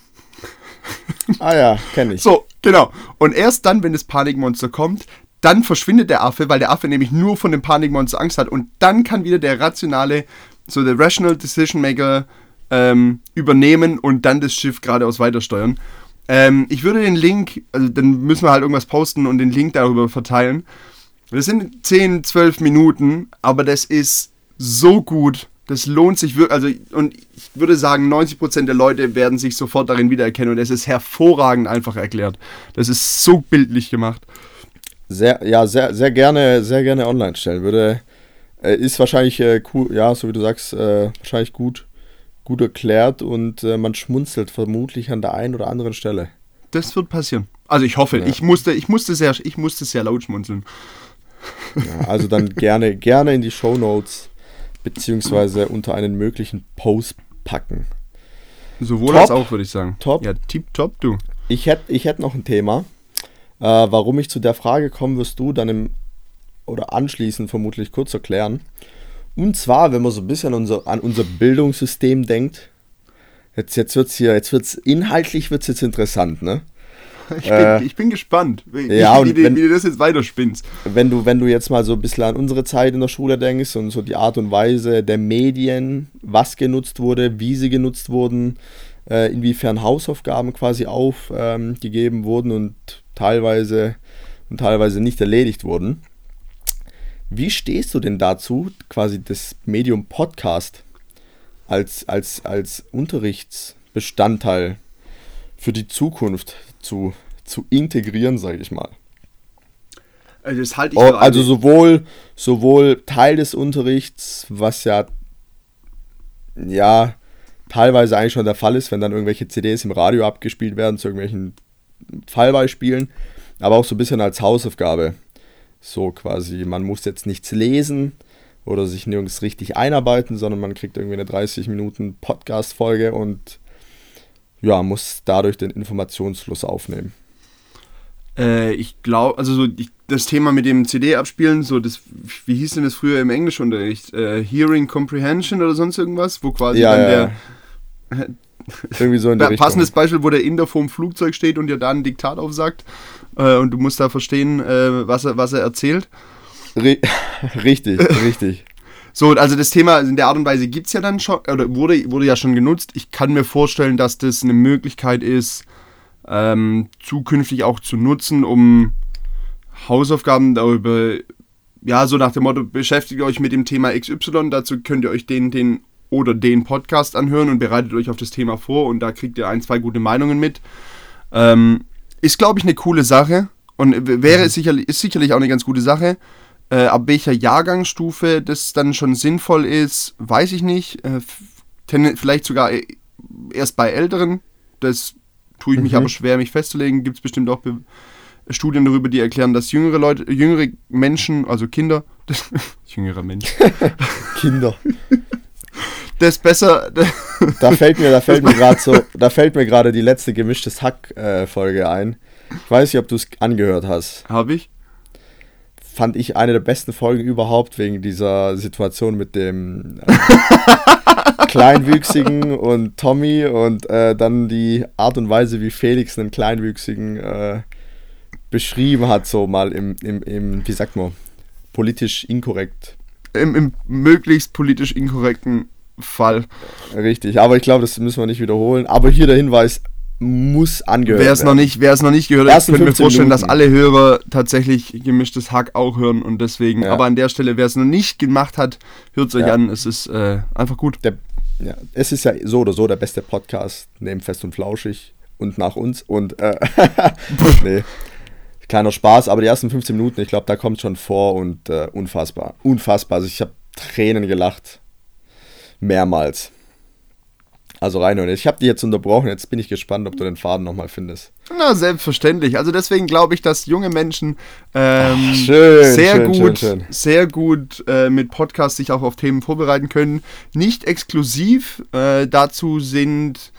[SPEAKER 2] Ah ja, kenne ich.
[SPEAKER 1] So, genau. Und erst dann, wenn das Panikmonster kommt, dann verschwindet der Affe, weil der Affe nämlich nur von dem Panikmonster Angst hat. Und dann kann wieder der rationale, so der Rational Decision Maker ähm, übernehmen und dann das Schiff geradeaus weitersteuern. Ähm, ich würde den Link, also dann müssen wir halt irgendwas posten und den Link darüber verteilen. Das sind 10, 12 Minuten, aber das ist so gut. Das lohnt sich wirklich. Also, und ich würde sagen, 90% der Leute werden sich sofort darin wiedererkennen und es ist hervorragend einfach erklärt. Das ist so bildlich gemacht.
[SPEAKER 2] Sehr, ja, sehr, sehr gerne, sehr gerne online stellen. Würde, ist wahrscheinlich äh, cool, ja, so wie du sagst, äh, wahrscheinlich gut, gut erklärt und äh, man schmunzelt vermutlich an der einen oder anderen Stelle.
[SPEAKER 1] Das wird passieren. Also ich hoffe, ja. ich musste, ich musste sehr, ich musste sehr laut schmunzeln.
[SPEAKER 2] Ja, also dann gerne, gerne in die Show Notes beziehungsweise unter einen möglichen Post packen.
[SPEAKER 1] Sowohl top, als auch, würde ich sagen.
[SPEAKER 2] Top.
[SPEAKER 1] Ja, tip top, du.
[SPEAKER 2] Ich hätte ich hätt noch ein Thema. Äh, warum ich zu der Frage komme, wirst du dann im oder anschließend vermutlich kurz erklären. Und zwar, wenn man so ein bisschen unser, an unser Bildungssystem denkt, jetzt, jetzt wird es hier, jetzt wird's inhaltlich wird's jetzt interessant, ne? *laughs*
[SPEAKER 1] Ich bin, äh, ich bin gespannt,
[SPEAKER 2] wie, ja,
[SPEAKER 1] wie, wie, wenn, wie, du das jetzt weiterspinnst.
[SPEAKER 2] Wenn du, wenn du jetzt mal so ein bisschen an unsere Zeit in der Schule denkst und so die Art und Weise der Medien, was genutzt wurde, wie sie genutzt wurden, äh, inwiefern Hausaufgaben quasi aufgegeben ähm, wurden und teilweise und teilweise nicht erledigt wurden. Wie stehst du denn dazu, quasi das Medium Podcast als, als, als Unterrichtsbestandteil für die Zukunft zu, zu integrieren, sage ich mal?
[SPEAKER 1] Also, das halte ich
[SPEAKER 2] oh, also sowohl, sowohl Teil des Unterrichts, was ja, ja teilweise eigentlich schon der Fall ist, wenn dann irgendwelche CDs im Radio abgespielt werden zu irgendwelchen Fallbeispielen, aber auch so ein bisschen als Hausaufgabe. So quasi, man muss jetzt nichts lesen oder sich nirgends richtig einarbeiten, sondern man kriegt irgendwie eine 30 Minuten Podcast-Folge und ja, muss dadurch den Informationsfluss aufnehmen.
[SPEAKER 1] Äh, ich glaube, also so ich, das Thema mit dem CD-Abspielen, so das, wie hieß denn das früher im Englischunterricht? Äh, Hearing Comprehension oder sonst irgendwas, wo quasi
[SPEAKER 2] ja,
[SPEAKER 1] dann
[SPEAKER 2] ja.
[SPEAKER 1] der
[SPEAKER 2] irgendwie so in der *laughs*
[SPEAKER 1] Passendes Richtung. Beispiel, wo der Inder vorm Flugzeug steht und dir da ein Diktat aufsagt äh, und du musst da verstehen, äh, was, er, was er erzählt. *laughs*
[SPEAKER 2] richtig, *laughs* richtig.
[SPEAKER 1] So, also das Thema in der Art und Weise gibt es ja dann schon, oder wurde, wurde ja schon genutzt. Ich kann mir vorstellen, dass das eine Möglichkeit ist, ähm, zukünftig auch zu nutzen, um Hausaufgaben darüber, ja, so nach dem Motto, beschäftigt euch mit dem Thema XY, dazu könnt ihr euch den, den oder den Podcast anhören und bereitet euch auf das Thema vor und da kriegt ihr ein, zwei gute Meinungen mit. Ähm, ist, glaube ich, eine coole Sache und wäre mhm. sicherlich, ist sicherlich auch eine ganz gute Sache. Äh, ab welcher Jahrgangsstufe das dann schon sinnvoll ist, weiß ich nicht. Äh, vielleicht sogar e-, erst bei Älteren. Das tue ich mich mhm. aber schwer, mich festzulegen. Gibt es bestimmt auch Be Studien darüber, die erklären, dass jüngere Leute, jüngere Menschen, also Kinder, *laughs* jüngere Menschen, *laughs*
[SPEAKER 2] Kinder, *laughs*
[SPEAKER 1] das besser. *laughs*
[SPEAKER 2] da fällt mir, da fällt mir *laughs* gerade so, da fällt mir gerade die letzte gemischtes Hack-Folge äh, ein. Ich weiß nicht, ob du es angehört hast.
[SPEAKER 1] Habe ich?
[SPEAKER 2] Fand ich eine der besten Folgen überhaupt wegen dieser Situation mit dem *laughs* äh, Kleinwüchsigen und Tommy und äh, dann die Art und Weise, wie Felix einen Kleinwüchsigen äh, beschrieben hat, so mal im, im, im, wie sagt man, politisch inkorrekt.
[SPEAKER 1] Im, im möglichst politisch inkorrekten Fall.
[SPEAKER 2] Richtig, aber ich glaube, das müssen wir nicht wiederholen. Aber hier der Hinweis muss angehört
[SPEAKER 1] wer es werden. Noch nicht, wer es noch nicht gehört hat, ich könnte mir vorstellen, Minuten. dass alle Hörer tatsächlich gemischtes Hack auch hören und deswegen, ja. aber an der Stelle, wer es noch nicht gemacht hat, hört es euch ja. an. Es ist äh, einfach gut.
[SPEAKER 2] Der, ja, es ist ja so oder so der beste Podcast neben Fest und Flauschig und nach uns und äh, *laughs* nee. Kleiner Spaß, aber die ersten 15 Minuten, ich glaube, da kommt schon vor und äh, unfassbar. Unfassbar. Also ich habe Tränen gelacht. Mehrmals. Also Reinhold, ich habe dich jetzt unterbrochen, jetzt bin ich gespannt, ob du den Faden nochmal findest.
[SPEAKER 1] Na, selbstverständlich. Also deswegen glaube ich, dass junge Menschen ähm, Ach, schön, sehr, schön, gut, schön, sehr gut äh, mit Podcasts sich auch auf Themen vorbereiten können. Nicht exklusiv. Äh, dazu sind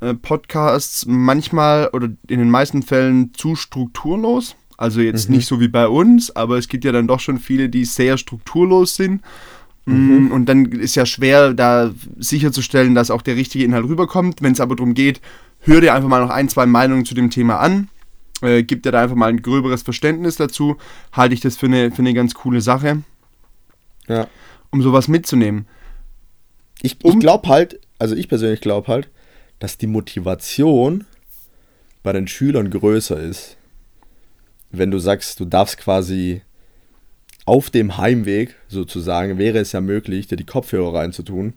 [SPEAKER 1] äh, Podcasts manchmal oder in den meisten Fällen zu strukturlos. Also jetzt mhm. nicht so wie bei uns, aber es gibt ja dann doch schon viele, die sehr strukturlos sind. Mhm. Und dann ist ja schwer, da sicherzustellen, dass auch der richtige Inhalt rüberkommt. Wenn es aber darum geht, hör dir einfach mal noch ein, zwei Meinungen zu dem Thema an. Äh, gib dir da einfach mal ein gröberes Verständnis dazu. Halte ich das für eine, für eine ganz coole Sache. Ja. Um sowas mitzunehmen.
[SPEAKER 2] Ich, ich glaube halt, also ich persönlich glaube halt, dass die Motivation bei den Schülern größer ist. Wenn du sagst, du darfst quasi auf dem Heimweg sozusagen wäre es ja möglich, dir die Kopfhörer reinzutun,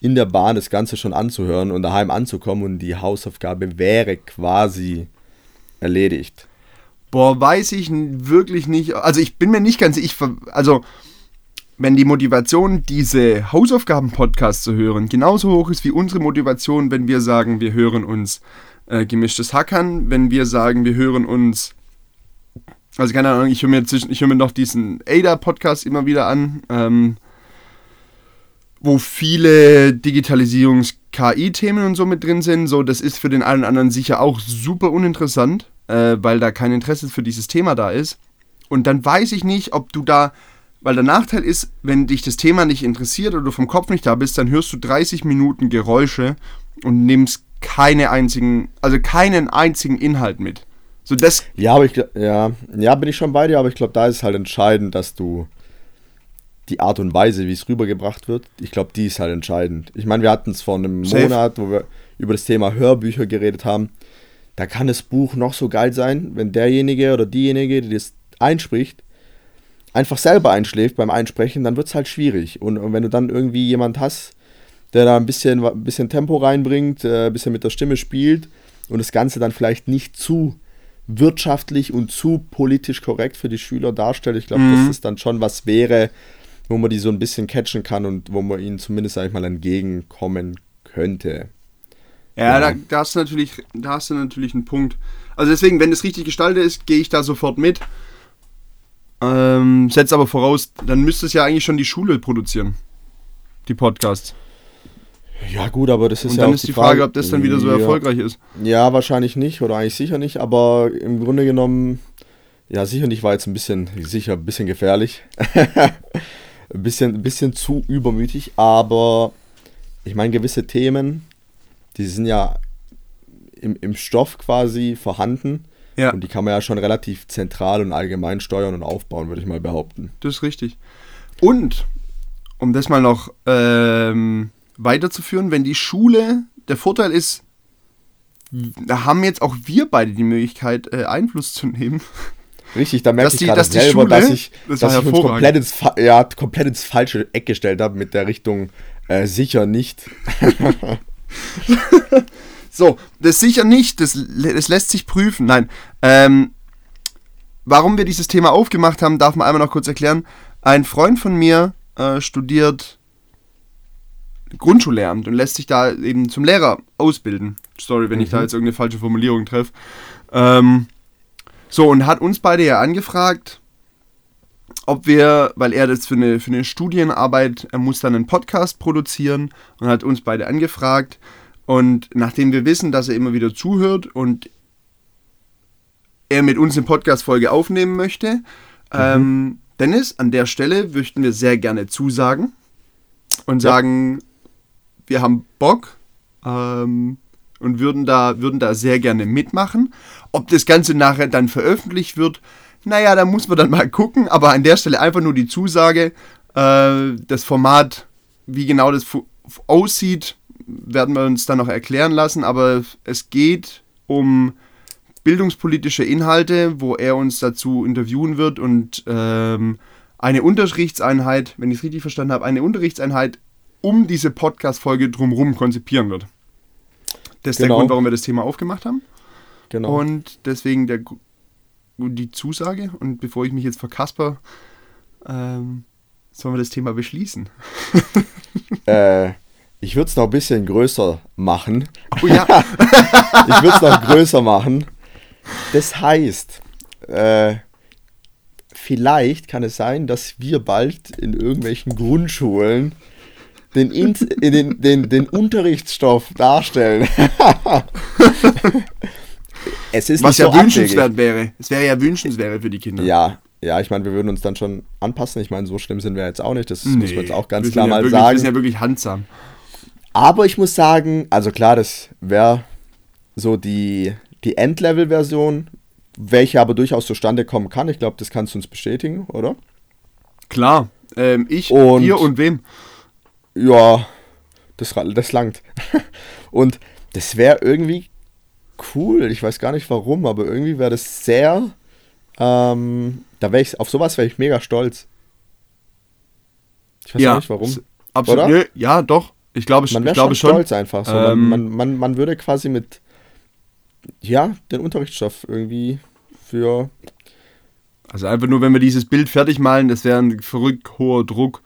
[SPEAKER 2] in der Bahn das Ganze schon anzuhören und daheim anzukommen und die Hausaufgabe wäre quasi erledigt.
[SPEAKER 1] Boah, weiß ich wirklich nicht. Also ich bin mir nicht ganz ich also wenn die Motivation, diese Hausaufgaben-Podcasts zu hören, genauso hoch ist wie unsere Motivation, wenn wir sagen, wir hören uns äh, gemischtes Hackern, wenn wir sagen, wir hören uns also keine Ahnung, ich höre mir, hör mir noch diesen ADA-Podcast immer wieder an, ähm, wo viele Digitalisierungs-KI-Themen und so mit drin sind. So, das ist für den einen oder anderen sicher auch super uninteressant, äh, weil da kein Interesse für dieses Thema da ist. Und dann weiß ich nicht, ob du da, weil der Nachteil ist, wenn dich das Thema nicht interessiert oder du vom Kopf nicht da bist, dann hörst du 30 Minuten Geräusche und nimmst keine einzigen, also keinen einzigen Inhalt mit.
[SPEAKER 2] So das ja, aber ich ja, ja, bin ich schon bei dir, aber ich glaube, da ist es halt entscheidend, dass du die Art und Weise, wie es rübergebracht wird, ich glaube, die ist halt entscheidend. Ich meine, wir hatten es vor einem Safe. Monat, wo wir über das Thema Hörbücher geredet haben. Da kann das Buch noch so geil sein, wenn derjenige oder diejenige, die das einspricht, einfach selber einschläft beim Einsprechen, dann wird es halt schwierig. Und, und, wenn du dann irgendwie jemand hast, der da ein bisschen, ein bisschen Tempo reinbringt, äh, ein bisschen mit der Stimme spielt und das Ganze dann vielleicht nicht zu wirtschaftlich und zu politisch korrekt für die Schüler darstellt. Ich glaube, mhm. dass das dann schon was wäre, wo man die so ein bisschen catchen kann und wo man ihnen zumindest, sag ich mal, entgegenkommen könnte.
[SPEAKER 1] Ja, ja. Da, da, hast du natürlich, da hast du natürlich einen Punkt. Also deswegen, wenn es richtig gestaltet ist, gehe ich da sofort mit. Ähm, setz aber voraus, dann müsste es ja eigentlich schon die Schule produzieren. Die Podcasts.
[SPEAKER 2] Ja, gut, aber das ist
[SPEAKER 1] und
[SPEAKER 2] ja
[SPEAKER 1] dann ist die Frage, Frage, ob das dann wieder so ja. erfolgreich ist.
[SPEAKER 2] Ja, wahrscheinlich nicht oder eigentlich sicher nicht, aber im Grunde genommen, ja, sicher nicht war jetzt ein bisschen, sicher ein bisschen gefährlich. *laughs* ein bisschen, ein bisschen zu übermütig, aber ich meine, gewisse Themen, die sind ja im, im Stoff quasi vorhanden. Ja. Und die kann man ja schon relativ zentral und allgemein steuern und aufbauen, würde ich mal behaupten.
[SPEAKER 1] Das ist richtig. Und, um das mal noch ähm, weiterzuführen, wenn die Schule, der Vorteil ist, da haben jetzt auch wir beide die Möglichkeit, äh, Einfluss zu nehmen.
[SPEAKER 2] Richtig, da merke ich gerade selber, Schule, dass ich, das dass ich uns komplett ins, ja, komplett ins falsche Eck gestellt habe mit der Richtung äh, sicher nicht. *laughs*
[SPEAKER 1] so, das sicher nicht, das, das lässt sich prüfen. Nein. Ähm, warum wir dieses Thema aufgemacht haben, darf man einmal noch kurz erklären. Ein Freund von mir äh, studiert Grundschullehramt und lässt sich da eben zum Lehrer ausbilden. Sorry, wenn mhm. ich da mhm. jetzt irgendeine falsche Formulierung treffe. Ähm, so, und hat uns beide ja angefragt, ob wir, weil er das für eine, für eine Studienarbeit, er muss dann einen Podcast produzieren und hat uns beide angefragt. Und nachdem wir wissen, dass er immer wieder zuhört und er mit uns eine Podcast-Folge aufnehmen möchte, mhm. ähm, Dennis, an der Stelle möchten wir sehr gerne zusagen und ja. sagen, wir haben Bock ähm, und würden da, würden da sehr gerne mitmachen. Ob das Ganze nachher dann veröffentlicht wird, naja, da muss man dann mal gucken, aber an der Stelle einfach nur die Zusage, äh, das Format, wie genau das aussieht, werden wir uns dann noch erklären lassen, aber es geht um bildungspolitische Inhalte, wo er uns dazu interviewen wird. Und ähm, eine Unterrichtseinheit, wenn ich es richtig verstanden habe, eine Unterrichtseinheit um diese Podcast-Folge drumherum konzipieren wird. Das ist genau. der Grund, warum wir das Thema aufgemacht haben. Genau. Und deswegen der, die Zusage. Und bevor ich mich jetzt verkasper, ähm, sollen wir das Thema beschließen. *laughs*
[SPEAKER 2] äh, Ich würde es noch ein bisschen größer machen.
[SPEAKER 1] Oh ja. *laughs*
[SPEAKER 2] ich würde es noch größer machen. Das heißt, äh, vielleicht kann es sein, dass wir bald in irgendwelchen Grundschulen den, In den, den, den Unterrichtsstoff darstellen. *laughs*
[SPEAKER 1] es ist Was ja so wünschenswert wäre. Es wäre ja wünschenswert für die Kinder.
[SPEAKER 2] Ja, ja, ich meine, wir würden uns dann schon anpassen. Ich meine, so schlimm sind wir jetzt auch nicht. Das nee, muss man jetzt auch ganz klar ja mal
[SPEAKER 1] wirklich,
[SPEAKER 2] sagen.
[SPEAKER 1] Wir sind ja wirklich handsam.
[SPEAKER 2] Aber ich muss sagen, also klar, das wäre so die, die Endlevel-Version, welche aber durchaus zustande kommen kann. Ich glaube, das kannst du uns bestätigen, oder?
[SPEAKER 1] Klar. Ähm, ich, und, dir und wem?
[SPEAKER 2] Ja, das, das langt. *laughs* und das wäre irgendwie cool. Ich weiß gar nicht warum, aber irgendwie wäre das sehr. Ähm, da wäre ich auf sowas wäre ich mega stolz.
[SPEAKER 1] Ich weiß ja, nicht warum. Absolut. Oder? Ja, doch. Ich glaube,
[SPEAKER 2] man
[SPEAKER 1] ich glaube
[SPEAKER 2] schon. stolz einfach. So. Ähm, man, man, man würde quasi mit ja, den Unterrichtsstoff irgendwie für.
[SPEAKER 1] Also einfach nur, wenn wir dieses Bild fertig malen, das wäre ein verrückt hoher Druck.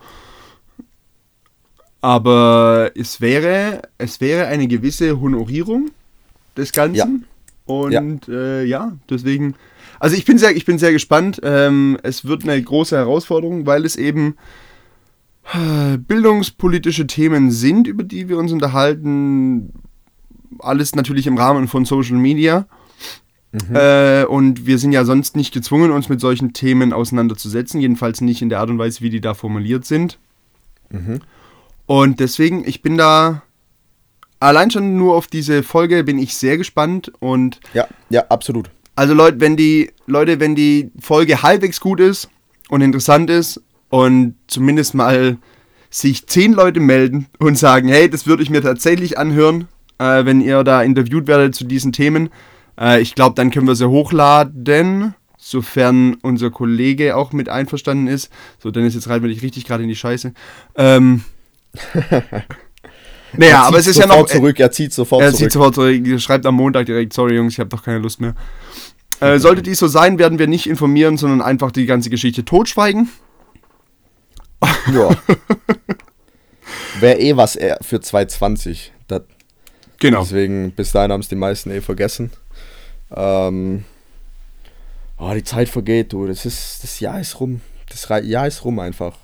[SPEAKER 1] Aber es wäre, es wäre eine gewisse Honorierung des Ganzen. Ja. Und ja, äh, ja deswegen. Also ich bin sehr, ich bin sehr gespannt. Ähm, es wird eine große Herausforderung, weil es eben äh, bildungspolitische Themen sind, über die wir uns unterhalten. Alles natürlich im Rahmen von Social Media. Mhm. Äh, und wir sind ja sonst nicht gezwungen, uns mit solchen Themen auseinanderzusetzen. Jedenfalls nicht in der Art und Weise, wie die da formuliert sind. Mhm. Und deswegen, ich bin da allein schon nur auf diese Folge bin ich sehr gespannt und
[SPEAKER 2] ja, ja, absolut.
[SPEAKER 1] Also Leute, wenn die Leute, wenn die Folge halbwegs gut ist und interessant ist und zumindest mal sich zehn Leute melden und sagen, hey, das würde ich mir tatsächlich anhören, äh, wenn ihr da interviewt werdet zu diesen Themen. Äh, ich glaube, dann können wir sie hochladen, sofern unser Kollege auch mit einverstanden ist. So, Dennis, jetzt reiten wir dich richtig gerade in die Scheiße. Ähm, *laughs* naja, aber es ist ja noch.
[SPEAKER 2] Zurück, er zieht sofort
[SPEAKER 1] er zurück. Er zieht sofort zurück. Er schreibt am Montag direkt: Sorry, Jungs, ich habe doch keine Lust mehr. Äh, sollte dies so sein, werden wir nicht informieren, sondern einfach die ganze Geschichte totschweigen.
[SPEAKER 2] Ja. *laughs* Wäre eh was für 220. Das,
[SPEAKER 1] genau.
[SPEAKER 2] Deswegen, bis dahin haben es die meisten eh vergessen. Ähm, oh, die Zeit vergeht, du. Das ist, das Jahr ist rum. Das Jahr ist rum einfach.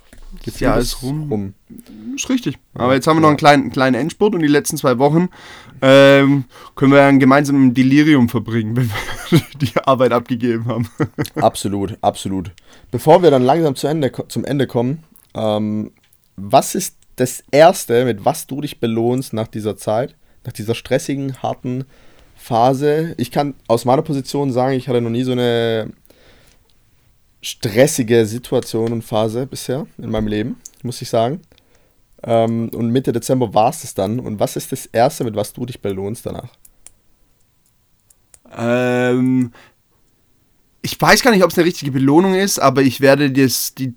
[SPEAKER 1] Das Jahr ist rum. rum. Ist richtig. Aber jetzt haben wir noch einen kleinen, kleinen Endspurt und die letzten zwei Wochen ähm, können wir ein gemeinsames Delirium verbringen, *laughs* wenn wir die Arbeit abgegeben haben. *laughs*
[SPEAKER 2] absolut, absolut. Bevor wir dann langsam zu Ende, zum Ende kommen, ähm, was ist das Erste, mit was du dich belohnst nach dieser Zeit, nach dieser stressigen, harten Phase? Ich kann aus meiner Position sagen, ich hatte noch nie so eine stressige Situation und Phase bisher in meinem Leben, muss ich sagen. Ähm, und Mitte Dezember war es das dann. Und was ist das Erste, mit was du dich belohnst danach?
[SPEAKER 1] Ähm, ich weiß gar nicht, ob es eine richtige Belohnung ist, aber ich werde das, die,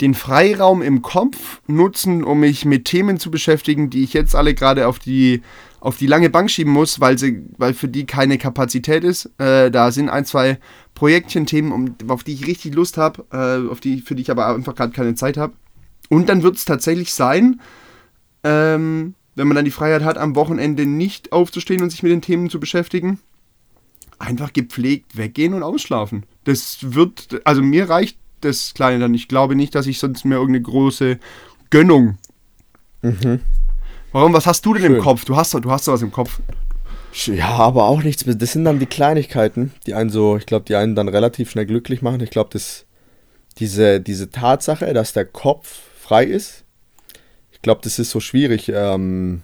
[SPEAKER 1] den Freiraum im Kopf nutzen, um mich mit Themen zu beschäftigen, die ich jetzt alle gerade auf die, auf die lange Bank schieben muss, weil, sie, weil für die keine Kapazität ist. Äh, da sind ein, zwei Projektchen-Themen, um, auf die ich richtig Lust habe, äh, auf die, für die ich aber einfach gerade keine Zeit habe. Und dann wird es tatsächlich sein, ähm, wenn man dann die Freiheit hat, am Wochenende nicht aufzustehen und sich mit den Themen zu beschäftigen, einfach gepflegt weggehen und ausschlafen. Das wird, also mir reicht das Kleine dann. Ich glaube nicht, dass ich sonst mehr irgendeine große Gönnung. Mhm. Warum? Was hast du denn Schön. im Kopf? Du hast, du hast sowas im Kopf.
[SPEAKER 2] Ja, aber auch nichts. Das sind dann die Kleinigkeiten, die einen so, ich glaube, die einen dann relativ schnell glücklich machen. Ich glaube, dass diese, diese Tatsache, dass der Kopf frei ist, ich glaube, das ist so schwierig, ähm,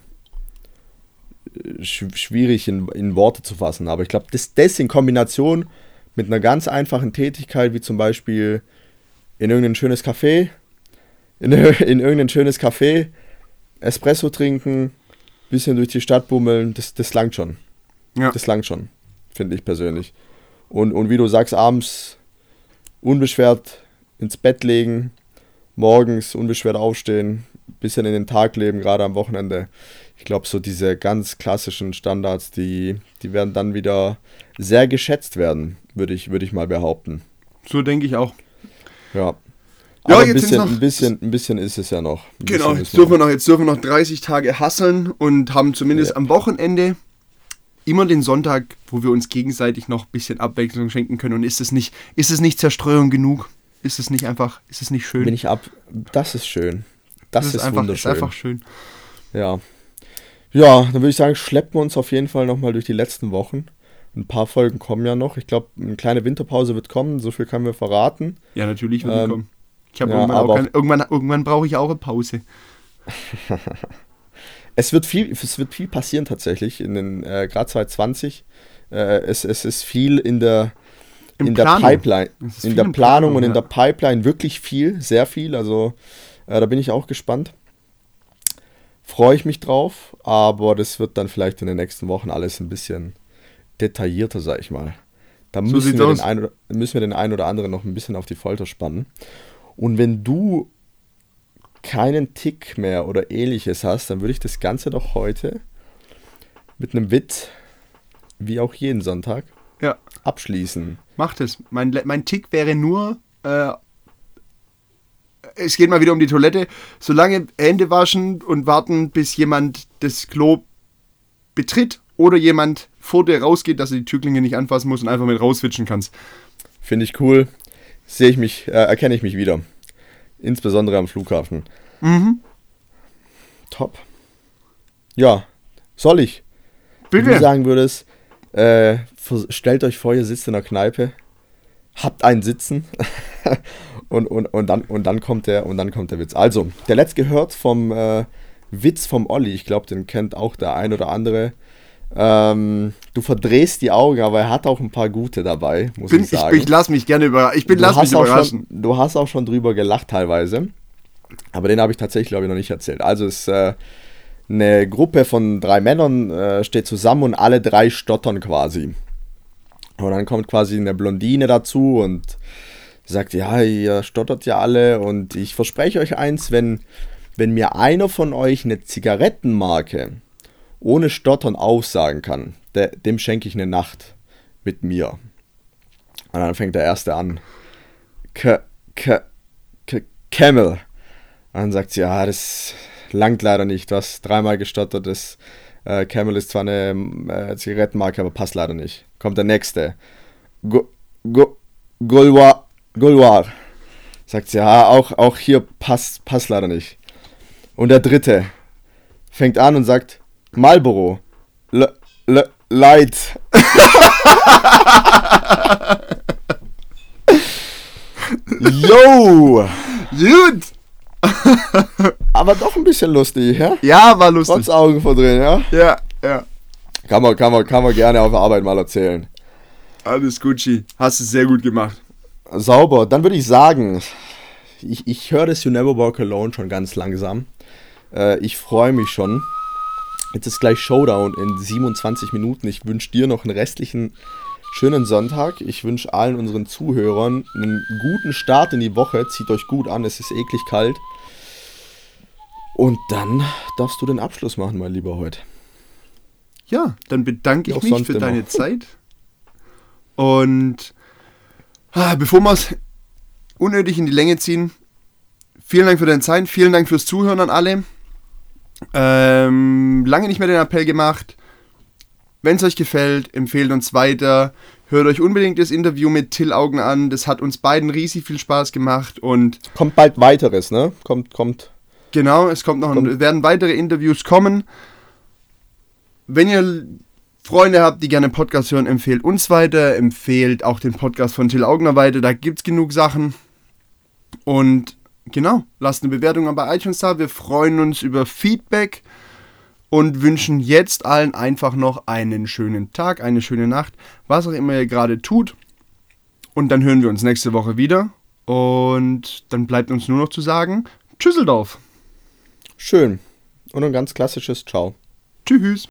[SPEAKER 2] schwierig in, in Worte zu fassen. Aber ich glaube, das, das in Kombination mit einer ganz einfachen Tätigkeit, wie zum Beispiel in irgendein schönes Café, in, *laughs* in irgendein schönes Café, Espresso trinken, bisschen durch die Stadt bummeln, das, das langt schon. Ja. Das langt schon, finde ich persönlich. Und, und wie du sagst, abends unbeschwert ins Bett legen, morgens unbeschwert aufstehen, bisschen in den Tag leben, gerade am Wochenende. Ich glaube, so diese ganz klassischen Standards, die, die werden dann wieder sehr geschätzt werden, würde ich, würd ich mal behaupten.
[SPEAKER 1] So denke ich auch.
[SPEAKER 2] Ja. Aber
[SPEAKER 1] jetzt
[SPEAKER 2] ein, bisschen,
[SPEAKER 1] noch-
[SPEAKER 2] ein, bisschen, ein bisschen ist es ja noch. Ein
[SPEAKER 1] Genau, jetzt
[SPEAKER 2] ist
[SPEAKER 1] dürfen wir noch, jetzt dürfen wir noch 30 Tage hasseln und haben zumindest
[SPEAKER 2] Ja.
[SPEAKER 1] am Wochenende immer den Sonntag, wo wir uns gegenseitig noch ein bisschen Abwechslung schenken können. Und ist es nicht, ist es nicht Zerstreuung genug? Ist es nicht einfach, ist es nicht schön?
[SPEAKER 2] Bin ich ab. Das ist schön. Das, ist,
[SPEAKER 1] einfach,
[SPEAKER 2] wunderschön.
[SPEAKER 1] Ist einfach schön.
[SPEAKER 2] Ja. Ja, dann würde ich sagen, schleppen wir uns auf jeden Fall nochmal durch die letzten Wochen. Ein paar Folgen kommen ja noch. Ich glaube, eine kleine Winterpause wird kommen, so viel können wir verraten.
[SPEAKER 1] Ja, natürlich wird
[SPEAKER 2] ähm,
[SPEAKER 1] kommen. Ich habe
[SPEAKER 2] ja,
[SPEAKER 1] irgendwann, keine, irgendwann, irgendwann brauche ich auch eine Pause. *laughs*
[SPEAKER 2] Es wird viel, es wird viel passieren tatsächlich in den äh, gerade 2020. Äh, es, es ist viel in der in der. Pipeline, in der
[SPEAKER 1] in
[SPEAKER 2] Planung
[SPEAKER 1] Planung,
[SPEAKER 2] und in
[SPEAKER 1] ja.
[SPEAKER 2] der Pipeline wirklich viel, sehr viel. Also äh, da bin ich auch gespannt. Freue ich mich drauf, aber das wird dann vielleicht in den nächsten Wochen alles ein bisschen detaillierter, sag ich mal. Da
[SPEAKER 1] So
[SPEAKER 2] müssen, wir ein, müssen wir den einen oder anderen noch ein bisschen auf die Folter spannen. Und wenn du keinen Tick mehr oder ähnliches hast, dann würde ich das Ganze doch heute mit einem Witz, wie auch jeden Sonntag,
[SPEAKER 1] Ja,
[SPEAKER 2] abschließen.
[SPEAKER 1] macht es. Mein, mein Tick wäre nur, äh, es geht mal wieder um die Toilette. Solange Hände waschen und warten, bis jemand das Klo betritt oder jemand vor dir rausgeht, dass du die Türklinge nicht anfassen musst und einfach mit rauswitschen kannst.
[SPEAKER 2] Finde ich cool. Sehe ich mich, äh, erkenne ich mich wieder. Insbesondere am Flughafen.
[SPEAKER 1] Mhm.
[SPEAKER 2] Top. Ja, soll ich? Wenn du
[SPEAKER 1] Bitte.
[SPEAKER 2] sagen würdest, äh, stellt euch vor, ihr sitzt in der Kneipe, habt einen Sitzen *laughs* und, und, und, dann, und, dann kommt der, und dann kommt der Witz. Also, der letzte gehört vom äh, Witz vom Olli. Ich glaube, den kennt auch der ein oder andere. Ähm, du verdrehst die Augen, aber er hat auch ein paar gute dabei, muss
[SPEAKER 1] Bin,
[SPEAKER 2] ich
[SPEAKER 1] ich,
[SPEAKER 2] sagen.
[SPEAKER 1] ich lass mich gerne überraschen. Ich bin,
[SPEAKER 2] Du
[SPEAKER 1] lass mich
[SPEAKER 2] hast, auch
[SPEAKER 1] überraschen.
[SPEAKER 2] schon, du hast auch schon drüber gelacht teilweise. Aber den habe ich tatsächlich, glaube ich, noch nicht erzählt. Also es ist äh, eine Gruppe von drei Männern, äh, steht zusammen und alle drei stottern quasi. Und dann kommt quasi eine Blondine dazu und sagt, ja, ihr stottert ja alle und ich verspreche euch eins, wenn, wenn mir einer von euch eine Zigarettenmarke ohne Stottern aufsagen kann, der, dem schenke ich eine Nacht mit mir. Und dann fängt der erste an. K K K Camel. Und dann sagt sie, ja, das langt leider nicht. Du hast dreimal gestottert. Das äh, Camel ist zwar eine äh, Zigarettenmarke, aber passt leider nicht. Kommt der nächste. Go, go, Gulwar. Gulwar. Sagt sie, ja, auch, auch hier passt, passt leider nicht. Und der dritte fängt an und sagt, Marlboro. L L Light. *laughs* Yo!
[SPEAKER 1] Gut.
[SPEAKER 2] Aber doch ein bisschen lustig, ja?
[SPEAKER 1] Ja, war lustig.
[SPEAKER 2] Trotz Augen verdrehen, ja?
[SPEAKER 1] Ja, ja.
[SPEAKER 2] Kann man, kann man, kann man gerne auf der Arbeit mal erzählen.
[SPEAKER 1] Alles Gucci. Hast es sehr gut gemacht.
[SPEAKER 2] Sauber. Dann würde ich sagen, ich, ich höre das You Never Walk Alone schon ganz langsam. Äh, ich freue mich schon. Jetzt ist gleich Showdown in 27 Minuten. Ich wünsche dir noch einen restlichen schönen Sonntag. Ich wünsche allen unseren Zuhörern einen guten Start in die Woche. Zieht euch gut an, es ist eklig kalt. Und dann darfst du den Abschluss machen, mein Lieber, heute.
[SPEAKER 1] Ja, dann bedanke ich mich für
[SPEAKER 2] immer.
[SPEAKER 1] deine Zeit. Und ah, bevor wir es unnötig in die Länge ziehen, vielen Dank für deine Zeit, vielen Dank fürs Zuhören an alle. Ähm, lange nicht mehr den Appell gemacht. Wenn es euch gefällt, empfehlt uns weiter. Hört euch unbedingt das Interview mit Till Augen an. Das hat uns beiden riesig viel Spaß gemacht und
[SPEAKER 2] Kommt bald weiteres, ne? Kommt, kommt.
[SPEAKER 1] Genau, es kommt noch ein,
[SPEAKER 2] Kommt-
[SPEAKER 1] werden weitere Interviews kommen. Wenn ihr Freunde habt, die gerne Podcast hören, empfehlt uns weiter, empfehlt auch den Podcast von Till Augner weiter, da gibt es genug Sachen. Und genau, lasst eine Bewertung bei iTunes da. Wir freuen uns über Feedback und wünschen jetzt allen einfach noch einen schönen Tag, eine schöne Nacht, was auch immer ihr gerade tut. Und dann hören wir uns nächste Woche wieder. Und dann bleibt uns nur noch zu sagen, Tschüsseldorf.
[SPEAKER 2] Schön. Und ein ganz klassisches Ciao.
[SPEAKER 1] Tschüss.